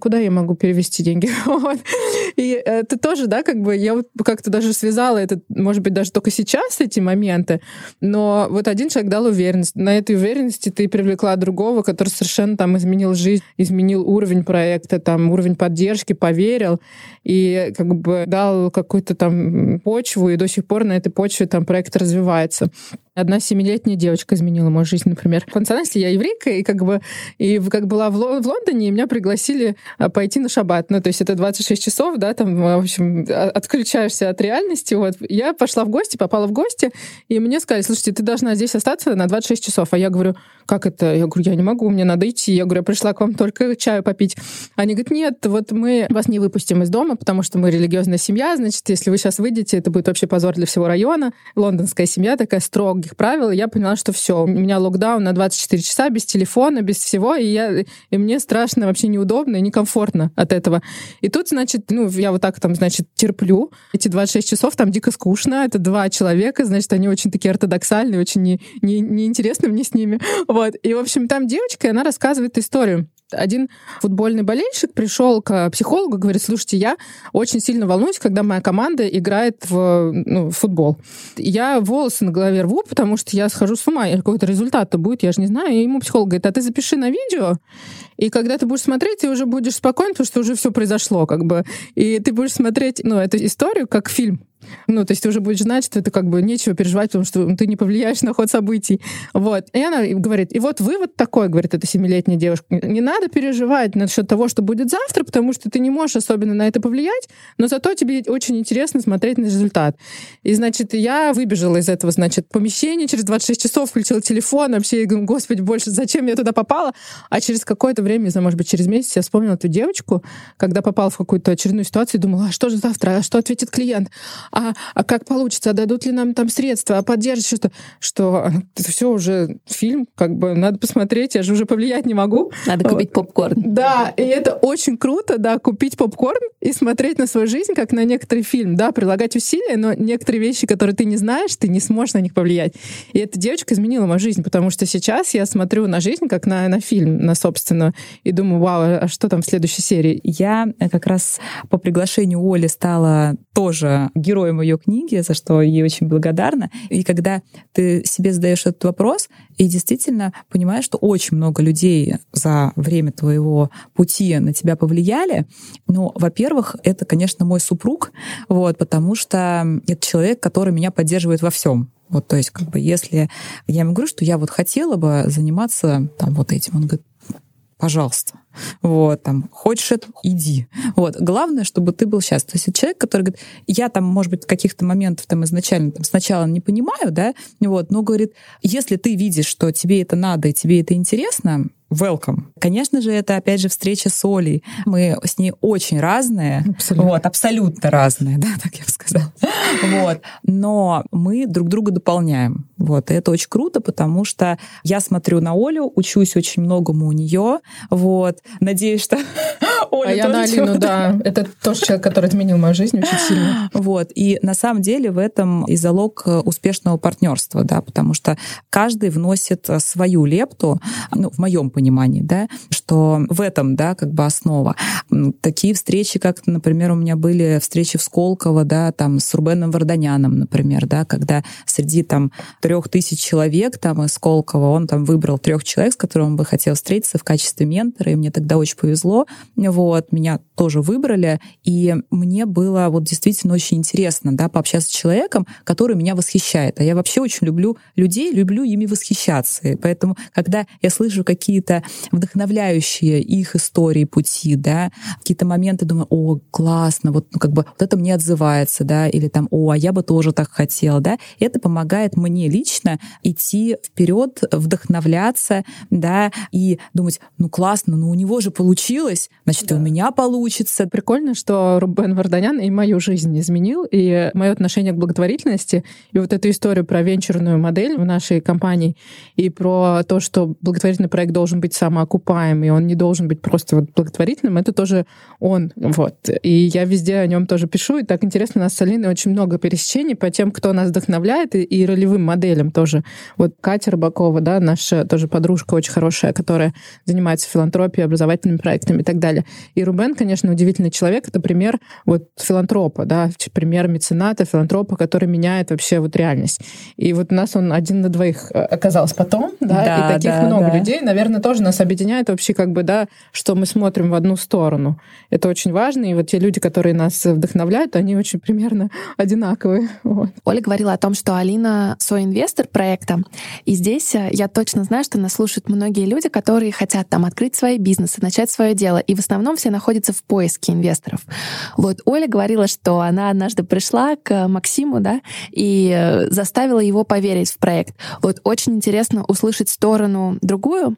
Speaker 4: куда я могу перевести деньги? [LAUGHS] вот. И это тоже, да, как бы я вот как-то даже связала это, может быть, даже только сейчас эти моменты, но вот один человек дал уверенность. На этой уверенности ты привлекла другого, который совершенно там изменил жизнь, изменил уровень проекта, там уровень поддержки, поверил и как бы дал какую-то там почву, и до сих пор на этой почве там проект развивается. Одна семилетняя девочка изменила мою жизнь, например. В национальности я еврейка, и как бы и как была в, в Лондоне, и меня пригласили а, пойти на шаббат. Ну, то есть это 26 часов, да, там, в общем, отключаешься от реальности. Вот. Я пошла в гости, попала в гости, и мне сказали, слушайте, ты должна здесь остаться на 26 часов. А я говорю, как это? Я говорю, я не могу, мне надо идти. Я говорю, я пришла к вам только чаю попить. Они говорят, нет, вот мы вас не выпустим из дома, потому что мы религиозная семья, значит, если вы сейчас выйдете, это будет вообще позор для всего района. Лондонская семья такая строгая строгих правил, я поняла, что все, у меня локдаун на 24 часа, без телефона, без всего, и, я, и мне страшно, вообще неудобно и некомфортно от этого. И тут, значит, ну, я вот так там, значит, терплю. Эти 26 часов там дико скучно, это два человека, значит, они очень такие ортодоксальные, очень не, не, не интересно мне с ними. Вот. И, в общем, там девочка, и она рассказывает историю один футбольный болельщик пришел к психологу говорит, слушайте, я очень сильно волнуюсь, когда моя команда играет в, ну, в футбол. Я волосы на голове рву, потому что я схожу с ума, какой-то результат-то будет, я же не знаю. И ему психолог говорит, а ты запиши на видео, и когда ты будешь смотреть, ты уже будешь спокоен, потому что уже все произошло, как бы. И ты будешь смотреть, ну, эту историю как фильм. Ну, то есть ты уже будешь знать, что это как бы нечего переживать, потому что ты не повлияешь на ход событий. Вот. И она говорит, и вот вывод такой, говорит эта семилетняя девушка, не надо переживать насчет того, что будет завтра, потому что ты не можешь особенно на это повлиять, но зато тебе очень интересно смотреть на результат. И, значит, я выбежала из этого, значит, помещения через 26 часов, включила телефон, вообще, я говорю, господи, больше зачем я туда попала? А через какое-то время, не знаю, может быть, через месяц я вспомнила эту девочку, когда попала в какую-то очередную ситуацию и думала, а что же завтра, а что ответит клиент? А, а как получится, а дадут ли нам там средства, а поддержат что-то, что это все уже фильм, как бы надо посмотреть, я же уже повлиять не могу.
Speaker 5: Надо купить попкорн.
Speaker 4: Да, и это очень круто, да, купить попкорн и смотреть на свою жизнь как на некоторый фильм, да, прилагать усилия, но некоторые вещи, которые ты не знаешь, ты не сможешь на них повлиять. И эта девочка изменила мою жизнь, потому что сейчас я смотрю на жизнь как на, на фильм, на собственную, и думаю, вау, а что там в следующей серии?
Speaker 3: Я как раз по приглашению Оли стала тоже героем героем ее книги, за что ей очень благодарна. И когда ты себе задаешь этот вопрос и действительно понимаешь, что очень много людей за время твоего пути на тебя повлияли, ну, во-первых, это, конечно, мой супруг, вот, потому что это человек, который меня поддерживает во всем. Вот, то есть, как бы, если я ему говорю, что я вот хотела бы заниматься там вот этим, он говорит, пожалуйста, Вот, там, хочешь это, иди. Вот, главное, чтобы ты был счастлив. То есть человек, который говорит, я там, может быть, каких-то моментов там изначально, там, сначала не понимаю, да, вот, но говорит, если ты видишь, что тебе это надо и тебе это интересно, welcome. Конечно же, это, опять же, встреча с Олей. Мы с ней очень разные. Абсолютно. Вот, абсолютно разные, [LAUGHS] да, так я бы сказала. Вот. Но мы друг друга дополняем. Вот. И это очень круто, потому что я смотрю на Олю, учусь очень многому у нее. Вот. Надеюсь, что [LAUGHS]
Speaker 4: Оля а я на Алину, да. Это тоже человек, который изменил мою жизнь очень сильно.
Speaker 3: Вот. И на самом деле в этом и залог успешного партнерства, да, потому что каждый вносит свою лепту, ну, в моем понимании, да, что в этом, да, как бы основа. Такие встречи, как, например, у меня были встречи в Сколково, да, там с Рубеном Варданяном, например, да, когда среди там трех тысяч человек там из Сколково он там выбрал трех человек, с которыми он бы хотел встретиться в качестве ментора, и мне тогда очень повезло. Вот, меня тоже выбрали, и мне было вот действительно очень интересно, да, пообщаться с человеком, который меня восхищает. А я вообще очень люблю людей, люблю ими восхищаться. И поэтому, когда я слышу какие-то вдохновляющие их истории, пути, да, какие-то моменты, думаю, о, классно, вот, ну, как бы, вот это мне отзывается, да, или там, о, а я бы тоже так хотела, да, это помогает мне лично идти вперед, вдохновляться, да, и думать, ну классно, ну у него же получилось, значит, да. и у меня получится.
Speaker 4: Прикольно, что Рубен Варданян и мою жизнь изменил, и мое отношение к благотворительности, и вот эту историю про венчурную модель в нашей компании, и про то, что благотворительный проект должен быть самоокупаем, и он не должен быть просто вот благотворительным, это тоже он. Вот. И я везде о нем тоже пишу, и так интересно, у нас с Алиной очень много пересечений по тем, кто нас вдохновляет, и, и ролевым моделям тоже. Вот Катя Рыбакова, да, наша тоже подружка очень хорошая, которая занимается филантропией, образовательными проектами и так далее. И Рубен, конечно, удивительный человек. Это пример вот филантропа, да, пример мецената, филантропа, который меняет вообще вот реальность. И вот у нас он один на двоих э, оказался потом, да, да и таких да, много да. людей, наверное, тоже нас объединяет вообще как бы, да, что мы смотрим в одну сторону. Это очень важно, и вот те люди, которые нас вдохновляют, они очень примерно [LAUGHS] одинаковые. Вот.
Speaker 5: Оля говорила о том, что Алина соинвестор проекта, и здесь э, я точно знаю, что нас слушают многие люди, которые хотят там открыть свои бизнесы, начать свое дело, и в основном все находятся в поиске инвесторов. Вот Оля говорила, что она однажды пришла к Максиму, да, и э, заставила его поверить в проект. Вот очень интересно услышать сторону другую.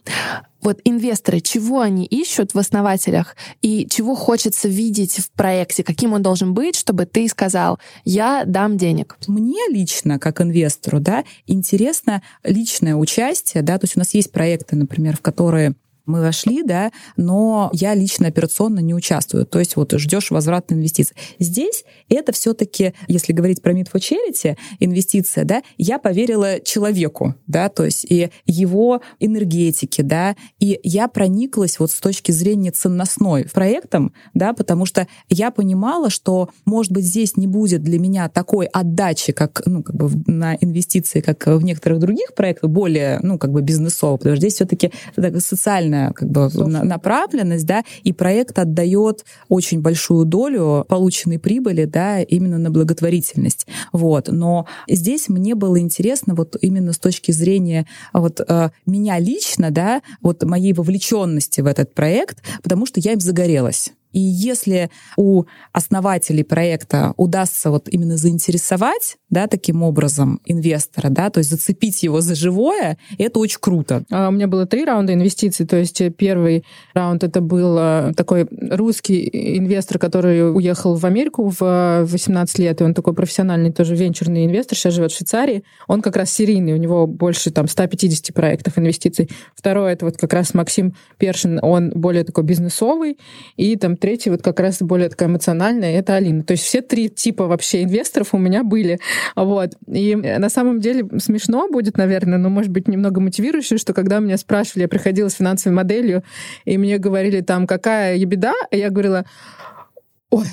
Speaker 5: Вот инвесторы, чего они ищут в основателях и чего хочется видеть в проекте, каким он должен быть, чтобы ты сказал, я дам денег?
Speaker 3: Мне лично, как инвестору, да, интересно личное участие, да, то есть у нас есть проекты, например, в которые мы вошли, да, но я лично операционно не участвую. То есть вот ждешь возврат инвестиций. Здесь это все-таки, если говорить про Meet for инвестиция, да, я поверила человеку, да, то есть и его энергетике, да, и я прониклась вот с точки зрения ценностной проектом, да, потому что я понимала, что, может быть, здесь не будет для меня такой отдачи, как, ну, как бы на инвестиции, как в некоторых других проектах, более, ну, как бы бизнесово, потому что здесь все-таки социальная социальная как бы Слушай. направленность, да, и проект отдает очень большую долю полученной прибыли, да, именно на благотворительность. Вот. Но здесь мне было интересно вот именно с точки зрения вот э, меня лично, да, вот моей вовлеченности в этот проект, потому что я им загорелась. И если у основателей проекта удастся вот именно заинтересовать, да, таким образом инвестора, да, то есть зацепить его за живое, это очень круто.
Speaker 4: А у меня было три раунда инвестиций, то есть первый раунд это был э, такой русский инвестор, который уехал в Америку в 18 лет, и он такой профессиональный тоже венчурный инвестор, сейчас живет в Швейцарии. Он как раз серийный, у него больше там 150 проектов инвестиций. Второй это вот как раз Максим Першин, он более такой бизнесовый, и там третий вот как раз более такая эмоциональная, это Алина. То есть все три типа вообще инвесторов у меня были. Вот. И на самом деле смешно будет, наверное, но, может быть, немного мотивирующе, что когда меня спрашивали, я приходила с финансовой моделью, и мне говорили там, какая ебеда, я говорила, ой,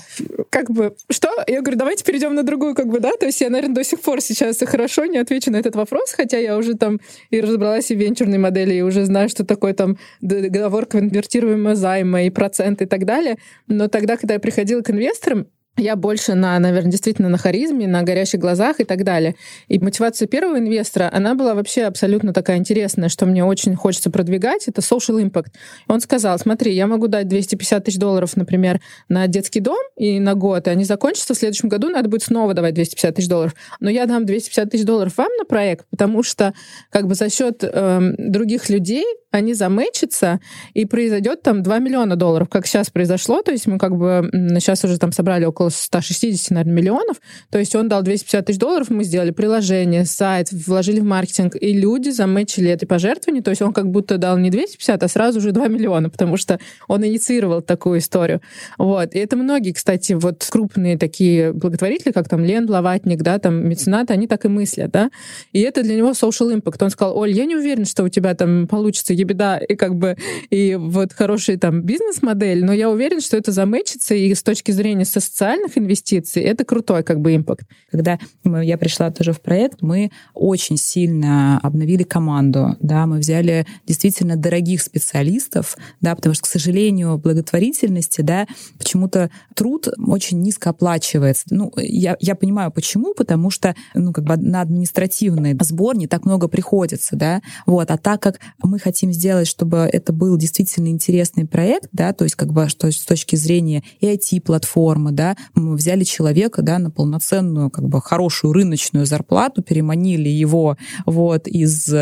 Speaker 4: как бы, что? Я говорю, давайте перейдем на другую, как бы, да, то есть я, наверное, до сих пор сейчас хорошо не отвечу на этот вопрос, хотя я уже там и разобралась и в венчурной модели, и уже знаю, что такое там договор конвертируемого займа и процент и так далее, но тогда, когда я приходила к инвесторам, Я больше на, наверное, действительно на харизме, на горящих глазах и так далее. И мотивация первого инвестора, она была вообще абсолютно такая интересная, что мне очень хочется продвигать, это social impact. Он сказал, смотри, я могу дать 250 тысяч долларов, например, на детский дом и на год, и они закончатся, в следующем году надо будет снова давать 250 тысяч долларов. Но я дам 250 тысяч долларов вам на проект, потому что как бы за счет э, других людей они заметчатся, и произойдет там 2 миллиона долларов, как сейчас произошло. То есть мы как бы сейчас уже там собрали около 160, наверное, миллионов. То есть он дал 250 тысяч долларов, мы сделали приложение, сайт, вложили в маркетинг, и люди заметчили это пожертвование. То есть он как будто дал не 250, а сразу уже 2 миллиона, потому что он инициировал такую историю. Вот. И это многие, кстати, вот крупные такие благотворители, как там Лен Блаватник, да, там меценаты, они так и мыслят, да. И это для него social impact. Он сказал, Оль, я не уверен, что у тебя там получится ебеда и как бы и вот хороший там бизнес-модель, но я уверен, что это заметчится, и с точки зрения социальных инвестиций это крутой как бы импакт.
Speaker 3: Когда я пришла тоже в проект, мы очень сильно обновили команду, да, мы взяли действительно дорогих специалистов, да, потому что, к сожалению, благотворительности, да, почему-то труд очень низко оплачивается. Ну, я, я понимаю, почему, потому что, ну, как бы на административный сбор не так много приходится, да, вот, а так как мы хотим хотим сделать, чтобы это был действительно интересный проект, да, то есть как бы что с точки зрения и IT-платформы, да, мы взяли человека, да, на полноценную, как бы хорошую рыночную зарплату, переманили его вот из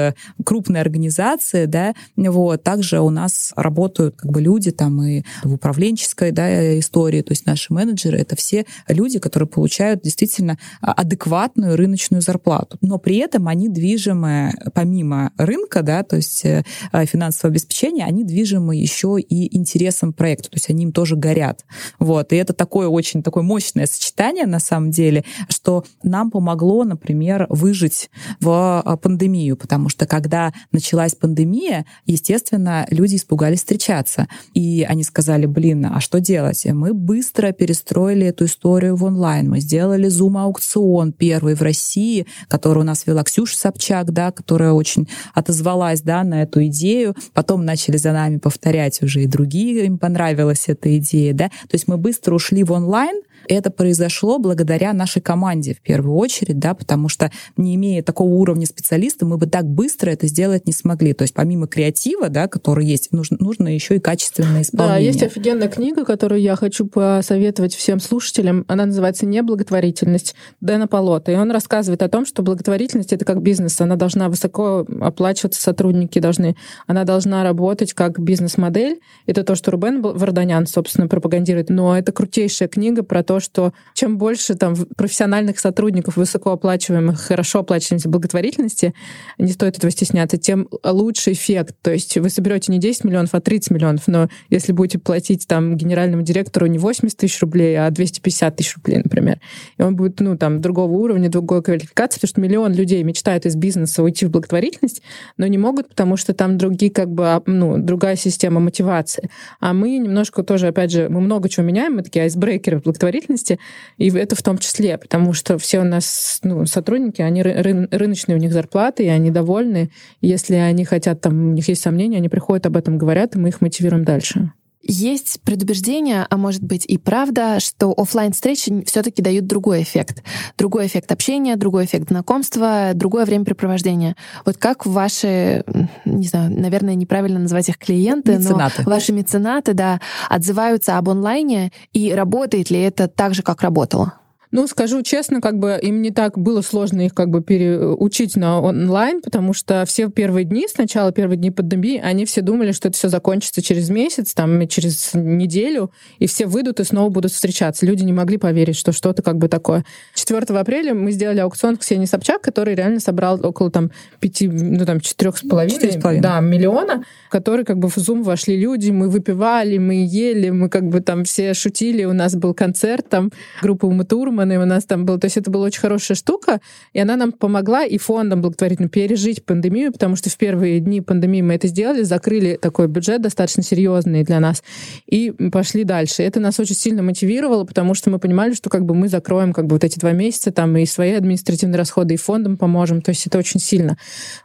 Speaker 3: крупной организации, да, вот, также у нас работают как бы люди там и в управленческой, да, истории, то есть наши менеджеры, это все люди, которые получают действительно адекватную рыночную зарплату, но при этом они движимы помимо рынка, да, то есть Э, финансового обеспечения, они движимы еще и интересом проекта, то есть они им тоже горят. Вот. И это такое очень такое мощное сочетание на самом деле, что нам помогло, например, выжить в э, пандемию, потому что когда началась пандемия, естественно, люди испугались встречаться. И они сказали, блин, а что делать? Мы быстро перестроили эту историю в онлайн. Мы сделали зум-аукцион первый в России, который у нас вела Ксюша Собчак, да, которая очень отозвалась да, на эту идею идею, потом начали за нами повторять уже и другие, им понравилась эта идея, да, то есть мы быстро ушли в онлайн, это произошло благодаря нашей команде в первую очередь, да, потому что не имея такого уровня специалиста, мы бы так быстро это сделать не смогли. То есть помимо креатива, да, который есть, нужно, нужно еще и качественное исполнение.
Speaker 4: Да, есть офигенная книга, которую я хочу посоветовать всем слушателям. Она называется «Неблаготворительность» Дэна Полота. И он рассказывает о том, что благотворительность — это как бизнес. Она должна высоко оплачиваться, сотрудники должны. Она должна работать как бизнес-модель. Это то, что Рубен Варданян, собственно, пропагандирует. Но это крутейшая книга про то, что чем больше там профессиональных сотрудников, высокооплачиваемых, хорошо оплачиваемых благотворительности, не стоит этого стесняться, тем лучше эффект. То есть вы соберете не 10 миллионов, а 30 миллионов, но если будете платить там генеральному директору не 80 тысяч рублей, а 250 тысяч рублей, например, и он будет, ну, там, другого уровня, другой квалификации, потому что миллион людей мечтают из бизнеса уйти в благотворительность, но не могут, потому что там другие, как бы, а, ну, другая система мотивации. А мы немножко тоже, опять же, мы много чего меняем, мы такие айсбрейкеры в благотворительности, деятельности, и это в том числе, потому что все у нас ну, сотрудники, они ры- рыночные, у них зарплаты, и они довольны. Если они хотят, там, у них есть сомнения, они приходят об этом говорят, и мы их мотивируем дальше.
Speaker 5: Есть предубеждение, а может быть и правда, что офлайн встречи все-таки дают другой эффект. Другой эффект общения, другой эффект знакомства, другое времяпрепровождение. Вот как ваши, не знаю, наверное, неправильно назвать их клиенты,
Speaker 3: меценаты.
Speaker 5: но ваши меценаты, да, отзываются об онлайне, и работает ли это так же, как работало?
Speaker 4: Ну, скажу честно, как бы им не так было сложно их как бы переучить на онлайн, потому что все первые дни, сначала первые дни пандемии, они все думали, что это все закончится через месяц, там, через неделю, и все выйдут и снова будут встречаться. Люди не могли поверить, что что-то как бы такое. 4 апреля мы сделали аукцион Ксении Собчак, который реально собрал около там пяти, ну там четырех с половиной, да, миллиона, который как бы в Zoom вошли люди, мы выпивали, мы ели, мы как бы там все шутили, у нас был концерт там группы Умы Зеленый у нас там был. То есть это была очень хорошая штука, и она нам помогла и фондом благотворительно пережить пандемию, потому что в первые дни пандемии мы это сделали, закрыли такой бюджет достаточно серьезный для нас и пошли дальше. Это нас очень сильно мотивировало, потому что мы понимали, что как бы мы закроем как бы вот эти два месяца там и свои административные расходы, и фондом поможем. То есть это очень сильно.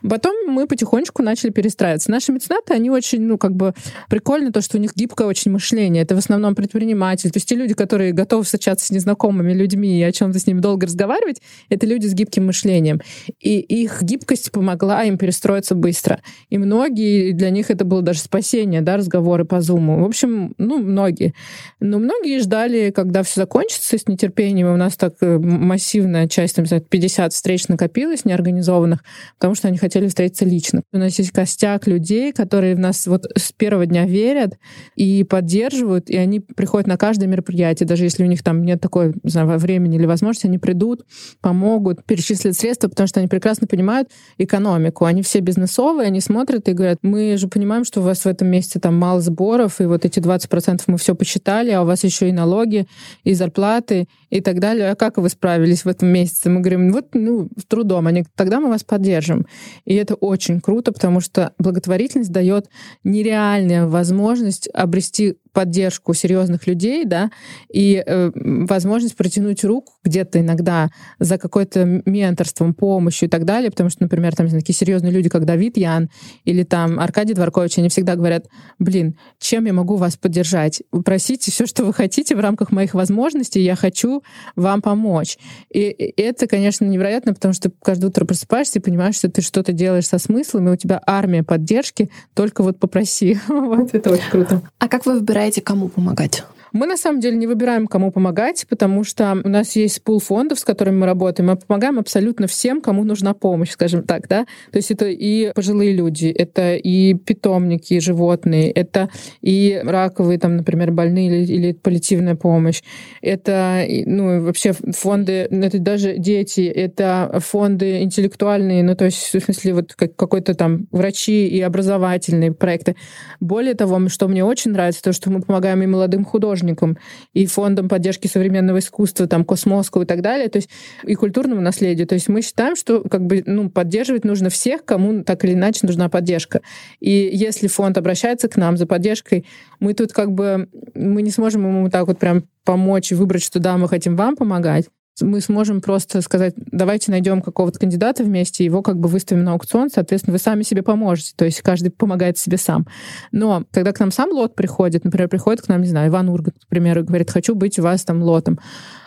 Speaker 4: Потом мы потихонечку начали перестраиваться. Наши меценаты, они очень, ну, как бы прикольно то, что у них гибкое очень мышление. Это в основном предприниматели. То есть те люди, которые готовы встречаться с незнакомыми людьми и о чем-то с ними долго разговаривать, это люди с гибким мышлением. И их гибкость помогла им перестроиться быстро. И многие, для них это было даже спасение, да, разговоры по Zoom. В общем, ну, многие. Но многие ждали, когда все закончится с нетерпением. У нас так э, массивная часть, там, 50 встреч накопилась неорганизованных, потому что они хотели встретиться лично. У нас есть костяк людей, которые в нас вот с первого дня верят и поддерживают, и они приходят на каждое мероприятие, даже если у них там нет такой не знаю, или возможности, они придут, помогут, перечислят средства, потому что они прекрасно понимают экономику. Они все бизнесовые, они смотрят и говорят, мы же понимаем, что у вас в этом месяце там мало сборов, и вот эти 20% мы все посчитали, а у вас еще и налоги, и зарплаты, и так далее. А как вы справились в этом месяце? Мы говорим, вот, ну, с трудом. Они, тогда мы вас поддержим. И это очень круто, потому что благотворительность дает нереальную возможность обрести поддержку серьезных людей, да, и э, возможность протянуть руку где-то иногда за какой-то менторством, помощью и так далее, потому что, например, там такие серьезные люди, как Давид Ян или там Аркадий Дворкович, они всегда говорят, блин, чем я могу вас поддержать? Просите все, что вы хотите в рамках моих возможностей, я хочу вам помочь. И, и это, конечно, невероятно, потому что каждое утро просыпаешься и понимаешь, что ты что-то делаешь со смыслом, и у тебя армия поддержки, только вот попроси. [LAUGHS] вот это очень круто.
Speaker 5: А как вы выбираете выбираете, кому помогать?
Speaker 4: Мы на самом деле не выбираем, кому помогать, потому что у нас есть пул фондов, с которыми мы работаем. Мы помогаем абсолютно всем, кому нужна помощь, скажем так, да. То есть это и пожилые люди, это и питомники, и животные, это и раковые, там, например, больные или, или паллиативная помощь. Это, ну, вообще фонды, ну, это даже дети, это фонды интеллектуальные, ну, то есть, в смысле, вот какой-то там врачи и образовательные проекты. Более того, что мне очень нравится, то, что мы помогаем и молодым художникам, художникам, и фондом поддержки современного искусства, там, Космоску и так далее, то есть и культурному наследию. То есть мы считаем, что как бы, ну, поддерживать нужно всех, кому так или иначе нужна поддержка. И если фонд обращается к нам за поддержкой, мы тут как бы, мы не сможем ему так вот прям помочь и выбрать, что да, мы хотим вам помогать мы сможем просто сказать, давайте найдем какого-то кандидата вместе, его как бы выставим на аукцион, соответственно, вы сами себе поможете, то есть каждый помогает себе сам. Но когда к нам сам лот приходит, например, приходит к нам, не знаю, Иван Ургант, к примеру, и говорит, хочу быть у вас там лотом,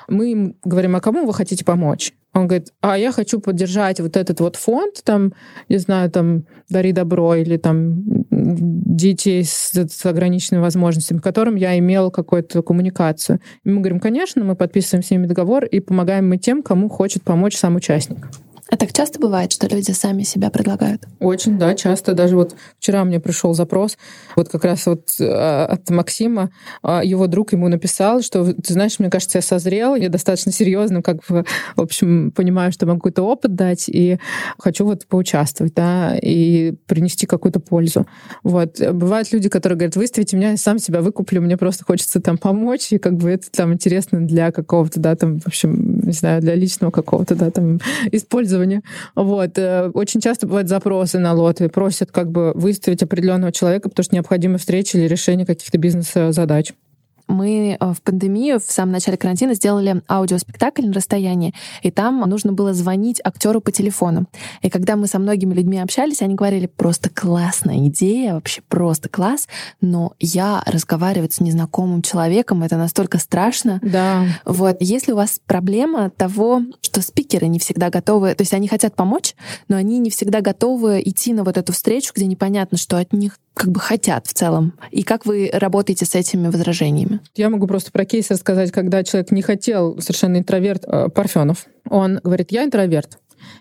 Speaker 4: мы им говорим, а кому вы хотите помочь? Он говорит, а я хочу поддержать вот этот вот фонд, там, не знаю, там, Дари Добро или там детей с, с ограниченными возможностями, которым я имел какую-то коммуникацию. И мы говорим, конечно, мы подписываем с ними договор и помогаем мы тем, кому хочет помочь сам участник.
Speaker 5: А так часто бывает, что люди сами себя предлагают?
Speaker 4: Очень, да, часто. Даже вот вчера мне пришел запрос, вот как раз вот э, от Максима, а, его друг ему написал, что, ты знаешь, мне кажется, я созрел, я достаточно серьезно, как бы, в общем, понимаю, что могу какой-то опыт дать, и хочу вот поучаствовать, да, и принести какую-то пользу. Вот. Бывают люди, которые говорят, выставите меня, я сам себя выкуплю, мне просто хочется там помочь, и как бы это там интересно для какого-то, да, там, в общем, не знаю, для личного какого-то, да, там, использования использования. Вот. Э, очень часто бывают запросы на лоты, просят как бы выставить определенного человека, потому что необходима встреча или решение каких-то бизнес-задач
Speaker 5: мы э, в пандемию, в самом начале карантина, сделали аудиоспектакль на расстоянии, и там нужно было звонить актеру по телефону. И когда мы со многими людьми общались, они говорили, просто классная идея, вообще просто класс, но я разговаривать с незнакомым человеком, это настолько страшно.
Speaker 4: Да.
Speaker 5: Вот. Если у вас проблема того, что спикеры не всегда готовы, то есть они хотят помочь, но они не всегда готовы идти на вот эту встречу, где непонятно, что от них как бы хотят в целом? И как вы работаете с этими возражениями?
Speaker 4: Я могу просто про кейс рассказать, когда человек не хотел, совершенно интроверт, э, Парфенов. Он говорит, я интроверт,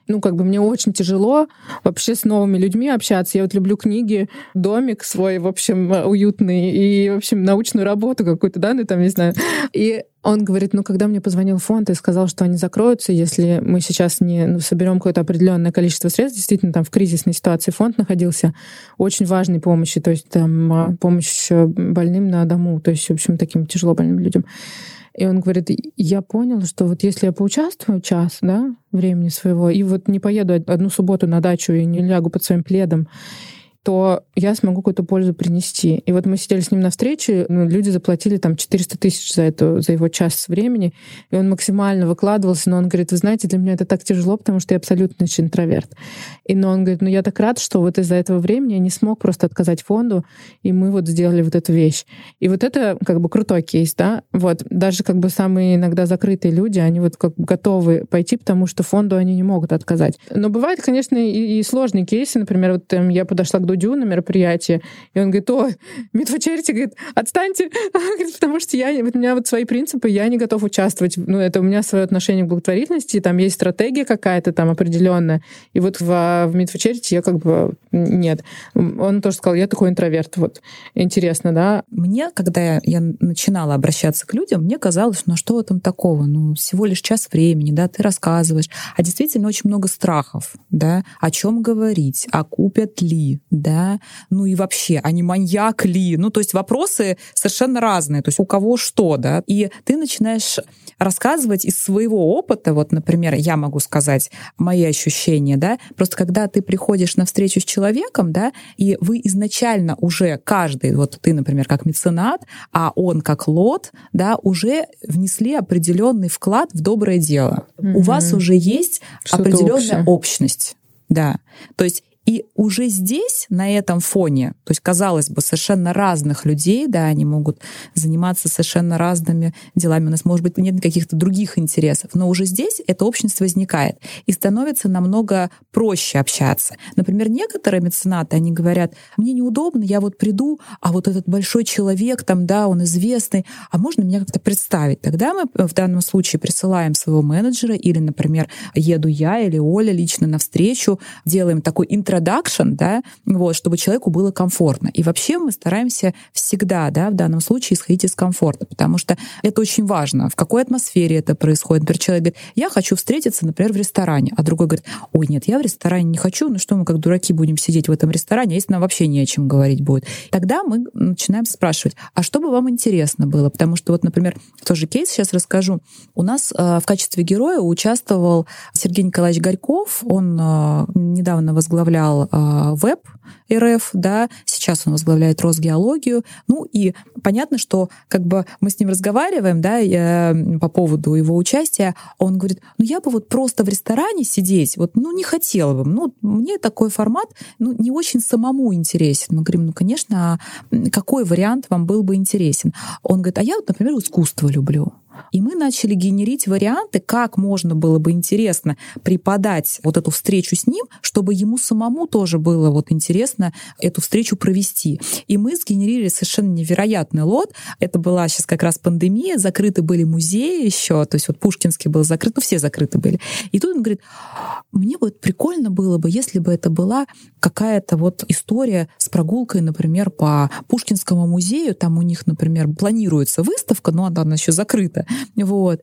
Speaker 4: ну, как бы мне очень тяжело вообще с новыми людьми общаться. Я вот люблю книги, домик свой, в общем, уютный, и, в общем, научную работу какую-то, да, ну, там, не знаю. И он говорит, ну, когда мне позвонил фонд и сказал, что они закроются, если мы сейчас не ну, соберем какое-то определенное количество средств, действительно, там в кризисной ситуации фонд находился очень важной помощи, то есть там а, помощь больным на дому, то есть, в общем, таким тяжело больным людям. И он говорит, я понял, что вот если я поучаствую час, да, времени своего, и вот не поеду одну субботу на дачу и не лягу под своим пледом, то я смогу какую-то пользу принести. И вот мы сидели с ним на встрече, ну, люди заплатили там 400 тысяч за, это, за его час времени, и он максимально выкладывался, но он говорит, вы знаете, для меня это так тяжело, потому что я абсолютно интроверт. И но он говорит, ну я так рад, что вот из-за этого времени я не смог просто отказать фонду, и мы вот сделали вот эту вещь. И вот это как бы крутой кейс, да, вот даже как бы самые иногда закрытые люди, они вот как бы готовы пойти, потому что фонду они не могут отказать. Но бывают, конечно, и, и сложные кейсы, например, вот там, я подошла к Дудю на мероприятие, и он говорит, о, Митва Черти, говорит, отстаньте, [LAUGHS] потому что я, у меня вот свои принципы, я не готов участвовать. Ну, это у меня свое отношение к благотворительности, там есть стратегия какая-то там определенная, и вот в, в Митва Черти я как бы нет. Он тоже сказал, я такой интроверт, вот. Интересно, да?
Speaker 3: Мне, когда я начинала обращаться к людям, мне казалось, ну а что этом такого? Ну, всего лишь час времени, да, ты рассказываешь. А действительно очень много страхов, да, о чем говорить, а купят ли, да, ну и вообще, а не маньяк ли? Ну, то есть вопросы совершенно разные, то есть у кого что, да, и ты начинаешь рассказывать из своего опыта, вот, например, я могу сказать мои ощущения, да, просто когда ты приходишь на встречу с человеком, да, и вы изначально уже каждый, вот ты, например, как меценат, а он как лот, да, уже внесли определенный вклад в доброе дело. Mm-hmm. У вас уже есть определенная общее. общность. Да. То есть и уже здесь, на этом фоне, то есть, казалось бы, совершенно разных людей, да, они могут заниматься совершенно разными делами. У нас, может быть, нет каких-то других интересов, но уже здесь это общность возникает и становится намного проще общаться. Например, некоторые меценаты, они говорят, мне неудобно, я вот приду, а вот этот большой человек там, да, он известный, а можно меня как-то представить? Тогда мы в данном случае присылаем своего менеджера или, например, еду я или Оля лично навстречу, делаем такой интро introduction, да, вот, чтобы человеку было комфортно. И вообще мы стараемся всегда, да, в данном случае исходить из комфорта, потому что это очень важно, в какой атмосфере это происходит. Например, человек говорит, я хочу встретиться, например, в ресторане, а другой говорит, ой, нет, я в ресторане не хочу, ну что мы как дураки будем сидеть в этом ресторане, а если нам вообще не о чем говорить будет. Тогда мы начинаем спрашивать, а что бы вам интересно было? Потому что вот, например, тоже кейс сейчас расскажу. У нас э, в качестве героя участвовал Сергей Николаевич Горьков, он э, недавно возглавлял возглавлял э, веб РФ, да, сейчас он возглавляет Росгеологию. Ну и понятно, что как бы мы с ним разговариваем, да, я, по поводу его участия, он говорит, ну я бы вот просто в ресторане сидеть, вот, ну не хотела бы, ну мне такой формат, ну не очень самому интересен. Мы говорим, ну конечно, а какой вариант вам был бы интересен? Он говорит, а я вот, например, искусство люблю. И мы начали генерить варианты, как можно было бы интересно преподать вот эту встречу с ним, чтобы ему самому тоже было вот интересно эту встречу провести. И мы сгенерировали совершенно невероятный лот. Это была сейчас как раз пандемия, закрыты были музеи еще, то есть вот Пушкинский был закрыт, ну все закрыты были. И тут он говорит, мне бы прикольно было бы, если бы это была какая-то вот история с прогулкой, например, по Пушкинскому музею, там у них, например, планируется выставка, но она еще закрыта, Вот.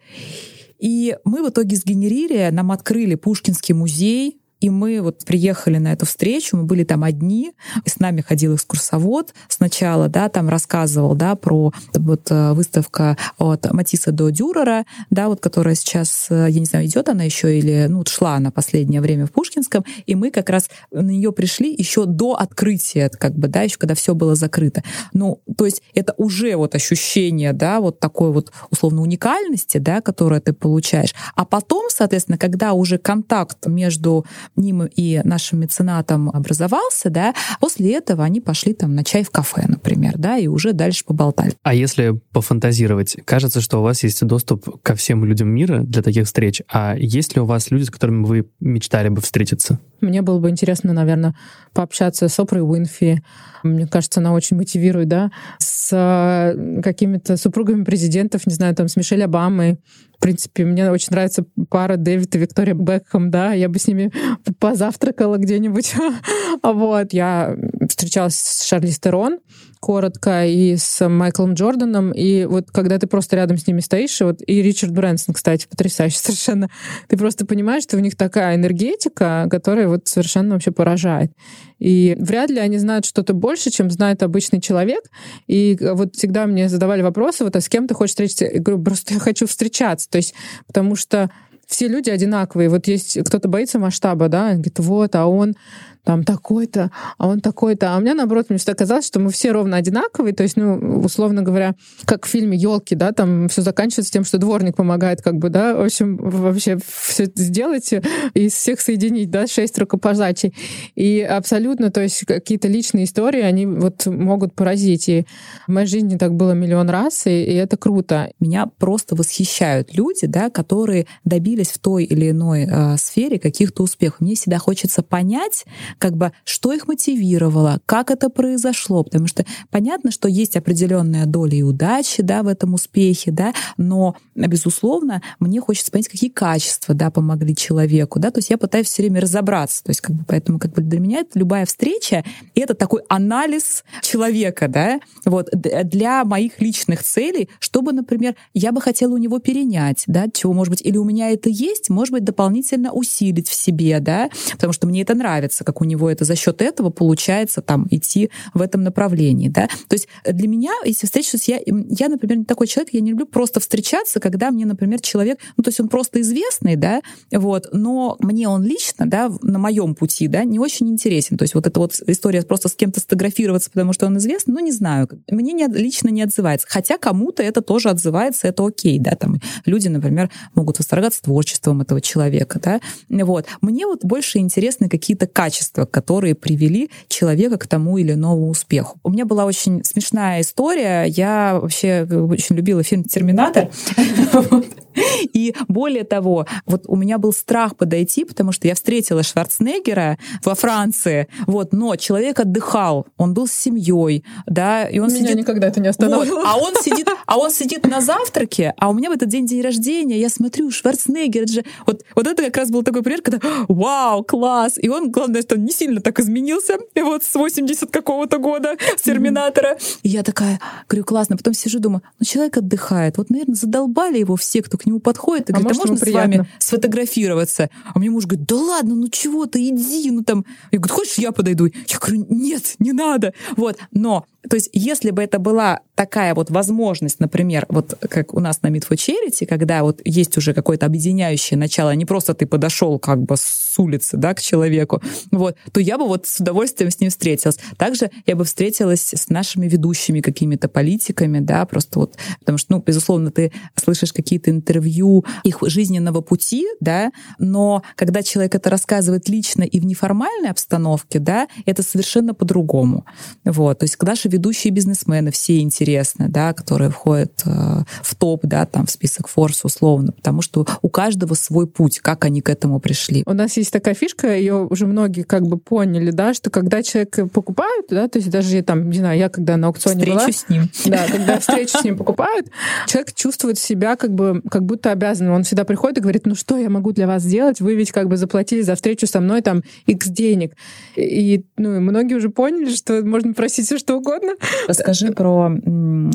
Speaker 3: И мы в итоге сгенерили, нам открыли Пушкинский музей, и мы вот приехали на эту встречу, мы были там одни, и с нами ходил экскурсовод сначала, да, там рассказывал, да, про вот э, выставка от Матисса до Дюрера, да, вот которая сейчас, э, я не знаю, идет она еще или, ну, шла на последнее время в Пушкинском, и мы как раз на нее пришли еще до открытия, как бы, да, еще когда все было закрыто. Ну, то есть это уже вот ощущение, да, вот такой вот условно уникальности, да, которое ты получаешь. А потом, соответственно, когда уже контакт между ним и нашим меценатом образовался, да, после этого они пошли там на чай в кафе, например, да, и уже дальше поболтали.
Speaker 2: А если пофантазировать, кажется, что у вас есть доступ ко всем людям мира для таких встреч, а есть ли у вас люди, с которыми вы мечтали бы встретиться?
Speaker 4: Мне было бы интересно, наверное, пообщаться с Опрой Уинфи. Мне кажется, она очень мотивирует, да, с э, какими-то супругами президентов, не знаю, там, с Мишель Обамой, в принципе, мне очень нравится пара Дэвид и Виктория Бекхэм, да, я бы с ними [LAUGHS] позавтракала где-нибудь. [LAUGHS] вот, я встречалась с Шарли Стерон, коротко, и с Майклом Джорданом, и вот когда ты просто рядом с ними стоишь, и вот и Ричард Брэнсон, кстати, потрясающий [LAUGHS] совершенно, ты просто понимаешь, что у них такая энергетика, которая вот совершенно вообще поражает. И вряд ли они знают что-то больше, чем знает обычный человек. И вот всегда мне задавали вопросы, вот а с кем ты хочешь встретиться? Я говорю, просто я хочу встречаться. То есть, потому что все люди одинаковые. Вот есть кто-то боится масштаба, да, он говорит, вот, а он там такой-то, а он такой-то. А у меня, наоборот, мне всегда казалось, что мы все ровно одинаковые. То есть, ну, условно говоря, как в фильме елки, да, там все заканчивается тем, что дворник помогает, как бы, да, в общем, вообще все сделать и всех соединить, да, шесть рукопожатий. И абсолютно, то есть какие-то личные истории, они вот могут поразить. И в моей жизни так было миллион раз, и, и это круто.
Speaker 3: Меня просто восхищают люди, да, которые добились в той или иной э, сфере каких-то успехов. Мне всегда хочется понять, как бы что их мотивировало, как это произошло, потому что понятно, что есть определенная доля и удачи, да, в этом успехе, да, но, безусловно, мне хочется понять, какие качества, да, помогли человеку, да, то есть я пытаюсь все время разобраться, то есть как бы поэтому как бы для меня это любая встреча, это такой анализ человека, да, вот, для моих личных целей, чтобы, например, я бы хотела у него перенять, да, чего, может быть, или у меня это есть, может быть, дополнительно усилить в себе, да, потому что мне это нравится, как у него это за счет этого получается там идти в этом направлении, да. То есть для меня, если встречаюсь, я, я, например, не такой человек, я не люблю просто встречаться, когда мне, например, человек, ну, то есть он просто известный, да, вот, но мне он лично, да, на моем пути, да, не очень интересен. То есть вот эта вот история просто с кем-то сфотографироваться, потому что он известный, ну, не знаю, мне не, лично не отзывается. Хотя кому-то это тоже отзывается, это окей, да, там люди, например, могут восторгаться творчеством этого человека, да, вот. Мне вот больше интересны какие-то качества которые привели человека к тому или иному успеху. У меня была очень смешная история. Я вообще очень любила фильм «Терминатор». [LAUGHS] [LAUGHS] И более того, вот у меня был страх подойти, потому что я встретила Шварценеггера во Франции, вот, но человек отдыхал, он был с семьей, да, и он
Speaker 4: меня
Speaker 3: сидит...
Speaker 4: никогда это не останавливало.
Speaker 3: Вот, а он сидит, а он сидит на завтраке, а у меня в этот день день рождения, я смотрю, Шварценеггер же, вот, вот это как раз был такой пример, когда, вау, класс, и он, главное, что он не сильно так изменился, вот с 80 какого-то года, с Терминатора. И я такая, говорю, классно, потом сижу, думаю, ну человек отдыхает, вот, наверное, задолбали его все, кто к нему подходит и а говорит, а можно с вами сфотографироваться? А мне муж говорит, да ладно, ну чего ты, иди, ну там. Я говорю, хочешь, я подойду? Я говорю, нет, не надо. Вот, но то есть, если бы это была такая вот возможность, например, вот как у нас на Meet for Charity, когда вот есть уже какое-то объединяющее начало, а не просто ты подошел как бы с улицы, да, к человеку, вот, то я бы вот с удовольствием с ним встретилась. Также я бы встретилась с нашими ведущими какими-то политиками, да, просто вот, потому что, ну, безусловно, ты слышишь какие-то интервью их жизненного пути, да, но когда человек это рассказывает лично и в неформальной обстановке, да, это совершенно по-другому. Вот, то есть наши ведущие бизнесмены, все интересны, да, которые входят э, в топ, да, там, в список Форс условно, потому что у каждого свой путь, как они к этому пришли.
Speaker 4: У нас есть такая фишка, ее уже многие как бы поняли, да, что когда человек покупает, да, то есть даже там, не знаю, я когда на аукционе
Speaker 3: встречу
Speaker 4: была...
Speaker 3: с ним.
Speaker 4: Да, когда встречу с ним покупают, человек чувствует себя как бы, как будто обязан. Он всегда приходит и говорит, ну что я могу для вас сделать? Вы ведь как бы заплатили за встречу со мной там X денег. И, ну, многие уже поняли, что можно просить все что угодно, угодно.
Speaker 3: Расскажи про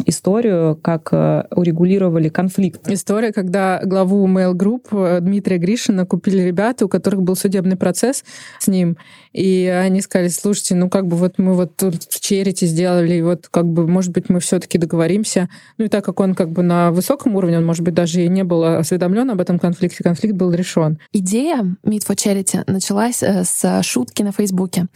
Speaker 3: историю, как э, урегулировали конфликт.
Speaker 4: История, когда главу Mail Group э, Дмитрия Гришина купили ребята, у которых был судебный процесс с ним, и они сказали, слушайте, ну как бы вот мы вот тут в Черити сделали, и вот как бы, может быть, мы все-таки договоримся. Ну и так как он как бы на высоком уровне, он, может быть, даже и не был осведомлен об этом конфликте, конфликт был решен.
Speaker 5: Идея Meet for Charity началась э, с шутки на Фейсбуке.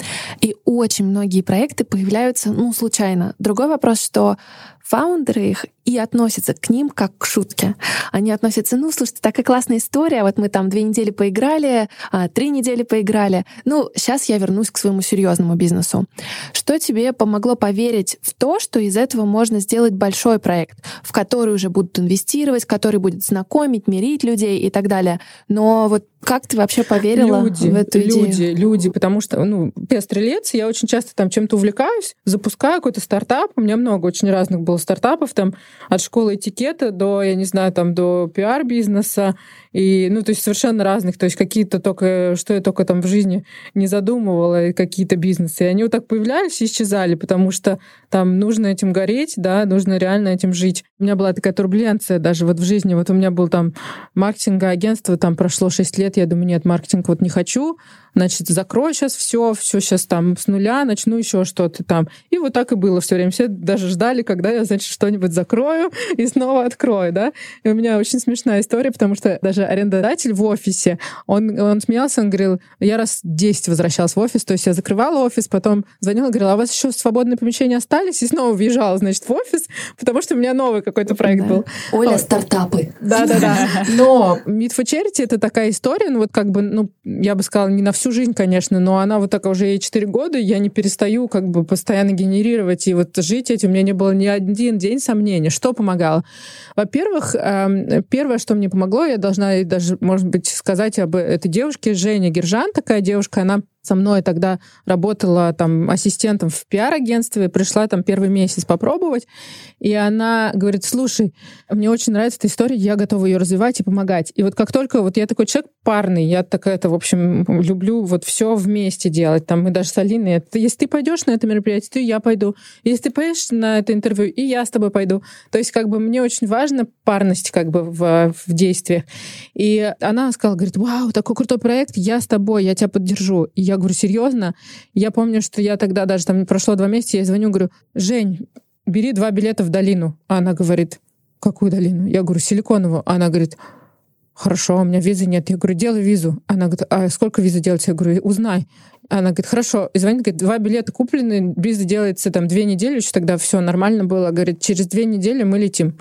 Speaker 5: И очень многие проекты появляются, ну, случайно. Другой вопрос, что фаундеры их и относятся к ним как к шутке. Они относятся, ну, слушайте, такая классная история, вот мы там две недели поиграли, а, три недели поиграли. Ну, сейчас я вернусь к своему серьезному бизнесу. Что тебе помогло поверить в то, что из этого можно сделать большой проект, в который уже будут инвестировать, который будет знакомить, мирить людей и так далее. Но вот как ты вообще поверила
Speaker 4: люди,
Speaker 5: в эту идею?
Speaker 4: Люди, люди, потому что, ну, я стрелец, я очень часто там чем-то увлекаюсь, запускаю какой-то стартап, у меня много очень разных было стартапов, там, от школы этикета до, я не знаю, там, до пиар-бизнеса, И, ну, то есть совершенно разных. То есть какие-то только, что я только там в жизни не задумывала, какие-то бизнесы. И они вот так появлялись и исчезали, потому что там нужно этим гореть, да, нужно реально этим жить. У меня была такая турбуленция даже вот в жизни. Вот у меня был там маркетинговое агентство, там прошло 6 лет, я думаю, нет, маркетинг вот не хочу, значит, закрою сейчас все, все сейчас там с нуля, начну еще что-то там. И вот так и было все время. Все даже ждали, когда я, значит, что-нибудь закрою и снова открою, да. И у меня очень смешная история, потому что даже арендодатель в офисе, он, он смеялся, он говорил, я раз 10 возвращалась в офис, то есть я закрывала офис, потом звонила, говорила, а у вас еще свободные помещения остались? И снова въезжала, значит, в офис, потому что у меня новый какой-то проект да. был.
Speaker 5: Оля, вот. стартапы.
Speaker 4: Да-да-да. Но Meet for Charity — это такая история, ну вот как бы, ну, я бы сказала, не на всю жизнь, конечно, но она вот так уже ей 4 года, я не перестаю как бы постоянно генерировать и вот жить этим. У меня не было ни один день сомнений. Что помогало? Во-первых, эм, первое, что мне помогло, я должна даже, может быть, сказать об этой девушке, Женя Гержан, такая девушка, она со мной тогда работала там ассистентом в пиар-агентстве, пришла там первый месяц попробовать, и она говорит, слушай, мне очень нравится эта история, я готова ее развивать и помогать. И вот как только, вот я такой человек парный, я такая, это, в общем, люблю вот все вместе делать, там мы даже с Алиной, если ты пойдешь на это мероприятие, то я пойду. Если ты поедешь на это интервью, и я с тобой пойду. То есть как бы мне очень важна парность как бы в, в действиях. И она сказала, говорит, вау, такой крутой проект, я с тобой, я тебя поддержу. И я говорю, серьезно? Я помню, что я тогда даже там прошло два месяца, я звоню, говорю, Жень, бери два билета в долину. А она говорит, какую долину? Я говорю, силиконовую. Она говорит, хорошо, у меня визы нет. Я говорю, делай визу. Она говорит, а сколько визы делать? Я говорю, узнай. Она говорит, хорошо. И звонит, говорит, два билета куплены, виза делается там две недели, еще тогда все нормально было. Говорит, через две недели мы летим.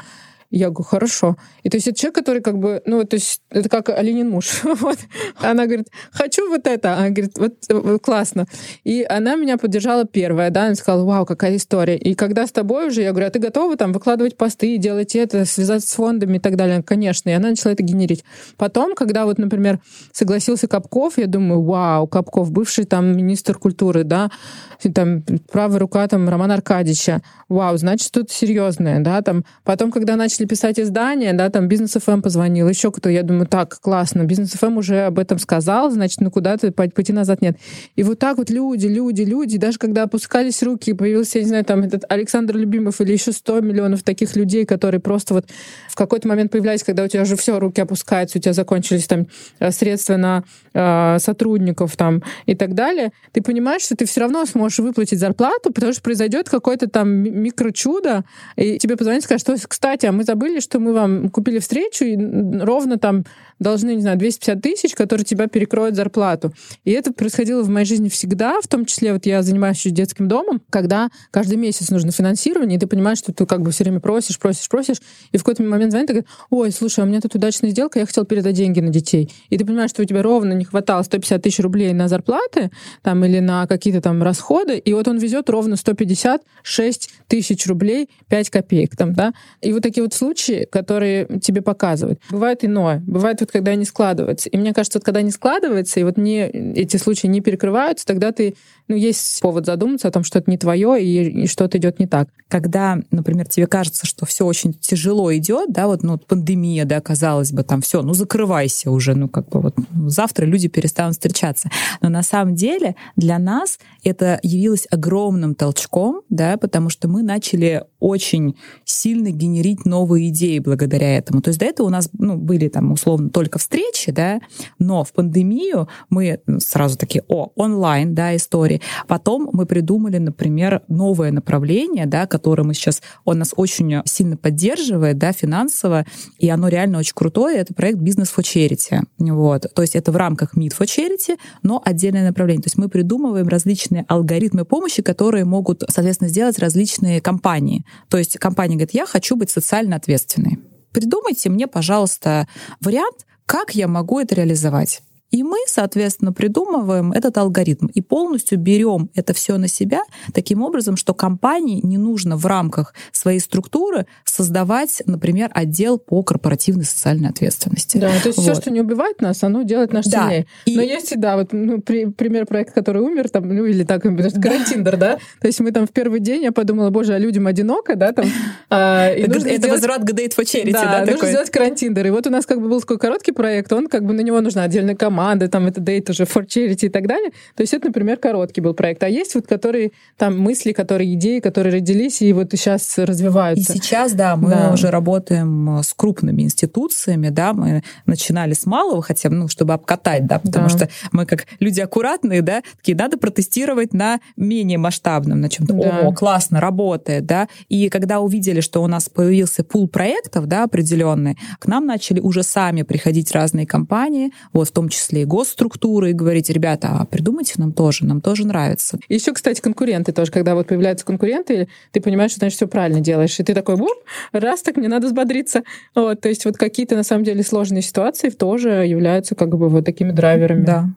Speaker 4: Я говорю, хорошо. И то есть это человек, который как бы, ну, то есть это как Оленин муж. [LAUGHS] вот. Она говорит, хочу вот это. Она говорит, вот, классно. И она меня поддержала первая, да, она сказала, вау, какая история. И когда с тобой уже, я говорю, а ты готова там выкладывать посты, делать это, связаться с фондами и так далее? Конечно. И она начала это генерить. Потом, когда вот, например, согласился Капков, я думаю, вау, Капков, бывший там министр культуры, да, там правая рука там Романа Аркадьевича, вау, значит, что-то серьезное, да, там. Потом, когда начали начали писать издания, да, там Бизнес ФМ позвонил, еще кто-то, я думаю, так, классно, Бизнес ФМ уже об этом сказал, значит, ну куда-то пойти назад нет. И вот так вот люди, люди, люди, даже когда опускались руки, появился, я не знаю, там этот Александр Любимов или еще 100 миллионов таких людей, которые просто вот в какой-то момент появлялись, когда у тебя уже все, руки опускаются, у тебя закончились там э, средства на э, сотрудников там и так далее, ты понимаешь, что ты все равно сможешь выплатить зарплату, потому что произойдет какое-то там микрочудо, и тебе позвонят и скажут, что, кстати, а мы забыли, что мы вам купили встречу, и ровно там должны, не знаю, 250 тысяч, которые тебя перекроют зарплату. И это происходило в моей жизни всегда, в том числе вот я занимаюсь еще детским домом, когда каждый месяц нужно финансирование, и ты понимаешь, что ты как бы все время просишь, просишь, просишь, и в какой-то момент звонит и говорит, ой, слушай, а у меня тут удачная сделка, я хотел передать деньги на детей. И ты понимаешь, что у тебя ровно не хватало 150 тысяч рублей на зарплаты там, или на какие-то там расходы, и вот он везет ровно 156 тысяч рублей 5 копеек там, да. И вот такие вот случаи, которые тебе показывают. Бывает иное. Бывает вот, когда они складываются. И мне кажется, вот когда они складываются, и вот не, эти случаи не перекрываются, тогда ты, ну, есть повод задуматься о том, что это не твое и, и что-то идет не так.
Speaker 3: Когда, например, тебе кажется, что все очень тяжело идет, да, вот, ну, пандемия, да, казалось бы, там все, ну, закрывайся уже, ну, как бы вот ну, завтра люди перестанут встречаться. Но на самом деле для нас это явилось огромным толчком, да, потому что мы начали очень сильно генерить новые идеи благодаря этому. То есть до этого у нас ну, были там условно только встречи, да, но в пандемию мы сразу такие, о, онлайн, да, истории. Потом мы придумали, например, новое направление, да, которое мы сейчас, он нас очень сильно поддерживает, да, финансово, и оно реально очень крутое, это проект Business for Charity. Вот. То есть это в рамках Meet for Charity, но отдельное направление. То есть мы придумываем различные алгоритмы помощи, которые могут, соответственно, сделать различные компании. То есть компания говорит, я хочу быть социально ответственной. Придумайте мне, пожалуйста, вариант, как я могу это реализовать. И мы соответственно, придумываем этот алгоритм и полностью берем это все на себя таким образом, что компании не нужно в рамках своей структуры создавать, например, отдел по корпоративной социальной ответственности.
Speaker 4: Да, то есть вот. все, что не убивает нас, оно делает нас да. сильнее. И... Но есть, да, вот ну, при, пример проекта, который умер, там, ну или так, [LAUGHS] карантиндер, да? То есть мы там в первый день, я подумала, боже, а людям одиноко, да, там.
Speaker 3: А, и это это возврат к Date for Charity, да,
Speaker 4: да
Speaker 3: нужно
Speaker 4: такой? сделать карантиндер. И вот у нас как бы был такой короткий проект, он как бы на него нужна отдельная команда, там это Date уже for Charity и так далее. То есть это, например, короткий был проект. А есть вот которые там мысли, которые идеи, которые родились и вот сейчас развиваются.
Speaker 3: И сейчас, да, мы да. уже работаем с крупными институциями, да, мы начинали с малого, хотя, ну, чтобы обкатать, да, потому да. что мы как люди аккуратные, да, такие, надо протестировать на менее масштабном, на чем-то. Да. О, классно, работает, да. И когда увидели, что у нас появился пул проектов, да, определенный, к нам начали уже сами приходить разные компании, вот в том числе и госструктуры, и говорить, ребята, а придумайте нам тоже, нам тоже нравится.
Speaker 4: Еще, кстати, конкуренты тоже, когда вот появляются конкуренты, ты понимаешь, что, значит, все правильно делаешь, и ты такой, буп, раз так, мне надо взбодриться. Вот, то есть вот какие-то, на самом деле, сложные ситуации тоже являются как бы вот такими драйверами.
Speaker 3: Да.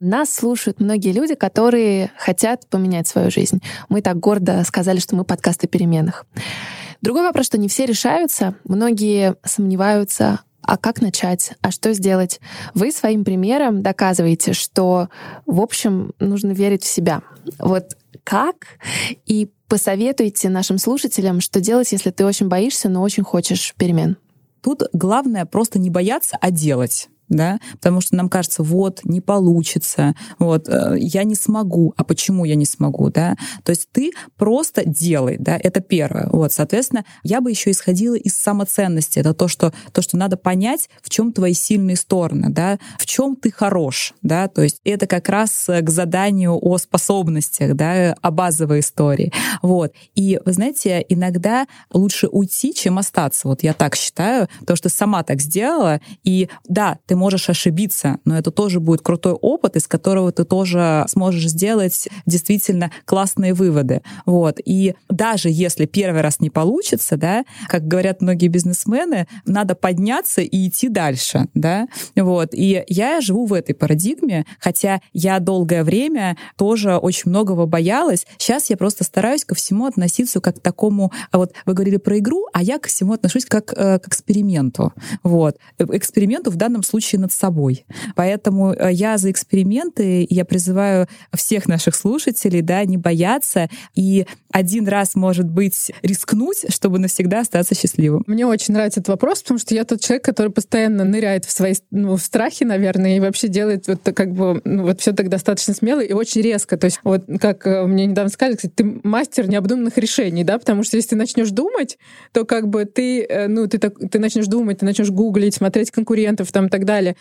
Speaker 5: Нас слушают многие люди, которые хотят поменять свою жизнь. Мы так гордо сказали, что мы подкасты переменных. Другой вопрос, что не все решаются. Многие сомневаются, а как начать, а что сделать. Вы своим примером доказываете, что, в общем, нужно верить в себя. Вот как? И посоветуйте нашим слушателям, что делать, если ты очень боишься, но очень хочешь перемен.
Speaker 3: Тут главное просто не бояться, а делать да, потому что нам кажется, вот, не получится, вот, э, я не смогу, а почему я не смогу, да, то есть ты просто делай, да, это первое, вот, соответственно, я бы еще исходила из самоценности, это то, что, то, что надо понять, в чем твои сильные стороны, да, в чем ты хорош, да, то есть это как раз к заданию о способностях, да, о базовой истории, вот, и, вы знаете, иногда лучше уйти, чем остаться, вот я так считаю, потому что сама так сделала, и да, ты можешь ошибиться, но это тоже будет крутой опыт, из которого ты тоже сможешь сделать действительно классные выводы. Вот. И даже если первый раз не получится, да, как говорят многие бизнесмены, надо подняться и идти дальше, да, вот. И я живу в этой парадигме, хотя я долгое время тоже очень многого боялась. Сейчас я просто стараюсь ко всему относиться как к такому, а вот вы говорили про игру, а я ко всему отношусь как э, к эксперименту. Вот. Эксперименту в данном случае работающий над собой. Поэтому э, я за эксперименты, я призываю всех наших слушателей, да, не бояться и один раз, может быть, рискнуть, чтобы навсегда остаться счастливым.
Speaker 4: Мне очень нравится этот вопрос, потому что я тот человек, который постоянно ныряет в свои ну, страхи, наверное, и вообще делает вот как бы ну, вот все так достаточно смело и очень резко. То есть вот как э, мне недавно сказали, кстати, ты мастер необдуманных решений, да, потому что если ты начнешь думать, то как бы ты, э, ну, ты, так, ты начнешь думать, ты начнешь гуглить, смотреть конкурентов там и так далее, далее,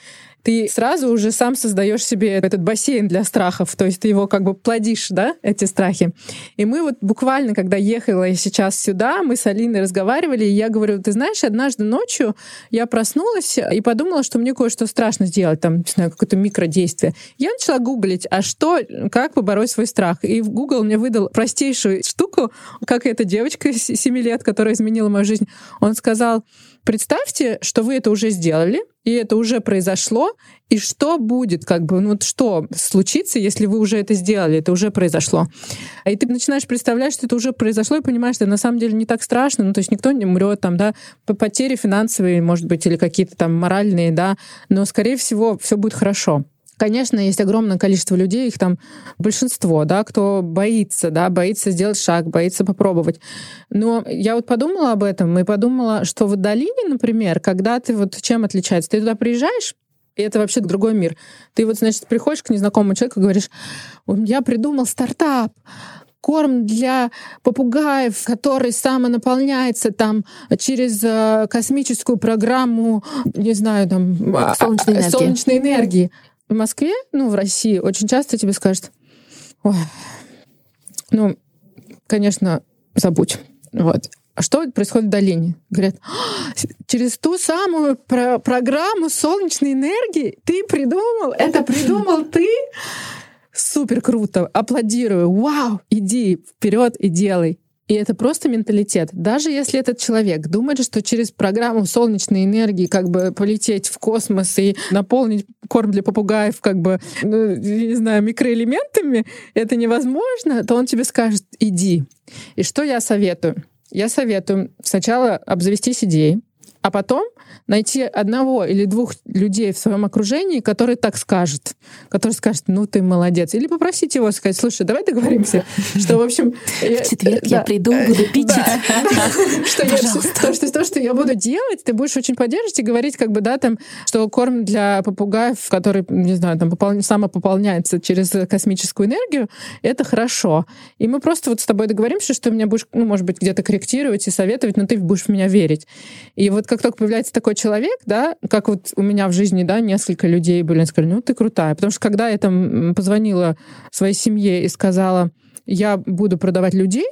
Speaker 4: ты сразу уже сам создаешь себе этот бассейн для страхов, то есть ты его как бы плодишь, да, эти страхи. И мы вот буквально, когда ехала сейчас сюда, мы с Алиной разговаривали, и я говорю, ты знаешь, однажды ночью я проснулась и подумала, что мне кое-что страшно сделать, там, не знаю, какое-то микродействие. Я начала гуглить, а что, как побороть свой страх? И в Google мне выдал простейшую штуку, как эта девочка 7 лет, которая изменила мою жизнь. Он сказал, представьте, что вы это уже сделали, и это уже произошло, и что будет, как бы, ну вот что случится, если вы уже это сделали, это уже произошло. И ты начинаешь представлять, что это уже произошло, и понимаешь, что на самом деле не так страшно, ну то есть никто не умрет, там, да, по потери финансовые, может быть, или какие-то там моральные, да, но, скорее всего, все будет хорошо. Конечно, есть огромное количество людей, их там большинство, да, кто боится, да, боится сделать шаг, боится попробовать. Но я вот подумала об этом и подумала, что в долине, например, когда ты вот чем отличается? Ты туда приезжаешь, и это вообще другой мир. Ты вот, значит, приходишь к незнакомому человеку и говоришь, я придумал стартап, корм для попугаев, который самонаполняется там через э, космическую программу, не знаю, там
Speaker 5: а, солнечной энергии.
Speaker 4: Солнечной энергии в Москве, ну, в России, очень часто тебе скажут, Ой, ну, конечно, забудь. Вот. А что происходит в долине? Говорят, «А, через ту самую про программу солнечной энергии ты придумал, это придумал ты. Супер круто, аплодирую, вау, иди вперед и делай. И это просто менталитет. Даже если этот человек думает, что через программу солнечной энергии как бы полететь в космос и наполнить корм для попугаев как бы, ну, не знаю, микроэлементами, это невозможно, то он тебе скажет «иди». И что я советую? Я советую сначала обзавестись идеей, а потом найти одного или двух людей в своем окружении, который так скажет, который скажет, ну ты молодец, или попросить его сказать, слушай, давай договоримся, [LAUGHS] что в общем
Speaker 5: в четверг я приду, буду [LAUGHS] пить. [LAUGHS]
Speaker 4: Что то, что я буду делать, ты будешь очень поддерживать и говорить, как бы, да, там, что корм для попугаев, который, не знаю, там самопополняется через космическую энергию, это хорошо. И мы просто вот с тобой договоримся, что ты меня будешь, ну, может быть, где-то корректировать и советовать, но ты будешь в меня верить. И вот как только появляется такой человек, да, как вот у меня в жизни, да, несколько людей были, сказали, ну ты крутая. Потому что когда я там позвонила своей семье и сказала, я буду продавать людей,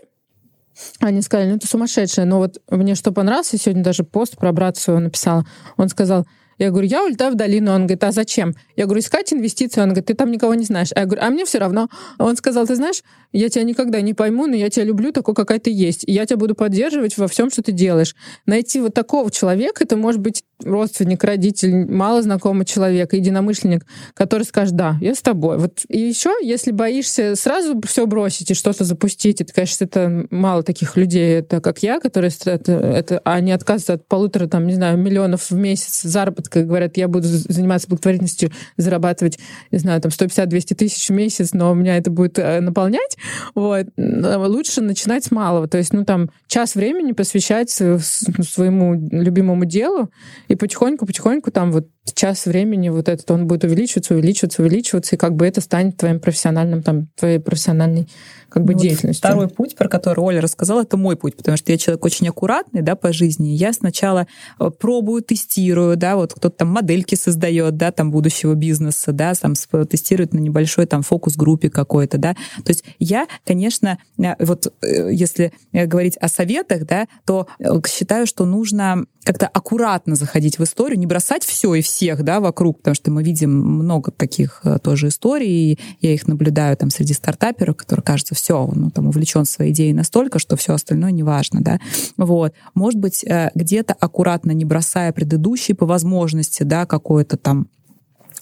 Speaker 4: они сказали, ну ты сумасшедшая. Но вот мне что понравилось, я сегодня даже пост про брата своего написала. Он сказал, я говорю, я улетаю в долину. Он говорит, а зачем? Я говорю, искать инвестиции. Он говорит, ты там никого не знаешь. А я говорю, а мне все равно. Он сказал, ты знаешь, я тебя никогда не пойму, но я тебя люблю такой, какая ты есть. И я тебя буду поддерживать во всем, что ты делаешь. Найти вот такого человека, это может быть родственник, родитель, мало знакомый человек, единомышленник, который скажет, да, я с тобой. Вот. И еще, если боишься сразу все бросить и что-то запустить, это, конечно, это мало таких людей, это как я, которые это, это, они отказываются от полутора, там, не знаю, миллионов в месяц заработка, и говорят, я буду заниматься благотворительностью, зарабатывать, не знаю, там, 150-200 тысяч в месяц, но у меня это будет э, наполнять. Вот. Лучше начинать с малого. То есть, ну, там, час времени посвящать своему любимому делу, и потихоньку-потихоньку там вот час времени вот этот, он будет увеличиваться, увеличиваться, увеличиваться, и как бы это станет твоим профессиональным, там, твоей профессиональной как бы ну, деятельностью.
Speaker 3: Вот второй путь, про который Оля рассказала, это мой путь, потому что я человек очень аккуратный, да, по жизни. Я сначала э, пробую, тестирую, да, вот кто-то там модельки создает, да, там будущего бизнеса, да, там тестирует на небольшой там фокус-группе какой-то, да. То есть я, конечно, э, вот э, если говорить о советах, да, то считаю, что нужно как-то аккуратно заходить в историю, не бросать все и всех, да, вокруг, потому что мы видим много таких тоже историй, я их наблюдаю там среди стартаперов, которые, кажется, все, он ну, там увлечен своей идеей настолько, что все остальное не важно, да. Вот. Может быть, э, где-то аккуратно, не бросая предыдущий по возможности, да, какой-то там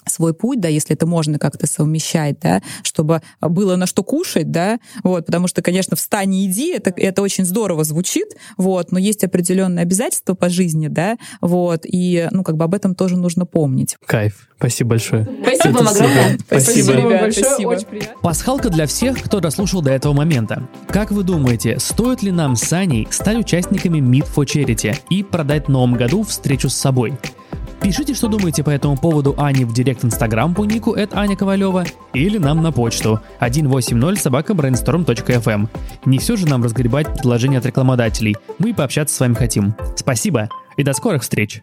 Speaker 3: свой путь, да, если это можно как-то совмещать, да, чтобы было на что кушать, да, вот, потому что, конечно, встань и иди, это, это очень здорово звучит, вот, но есть определенные обязательства по жизни, да, вот, и, ну, как бы об этом тоже нужно помнить.
Speaker 2: Кайф. Спасибо большое.
Speaker 5: Спасибо вам огромное.
Speaker 2: Спасибо, Спасибо
Speaker 4: ребят, большое, спасибо. очень приятно.
Speaker 1: Пасхалка для всех, кто дослушал до этого момента. Как вы думаете, стоит ли нам с Аней стать участниками Meet for Charity и продать в новом году встречу с собой? Пишите, что думаете по этому поводу Ане в директ Инстаграм по нику это Аня Ковалева или нам на почту 180 собака brainstorm.fm. Не все же нам разгребать предложения от рекламодателей. Мы пообщаться с вами хотим. Спасибо и до скорых встреч!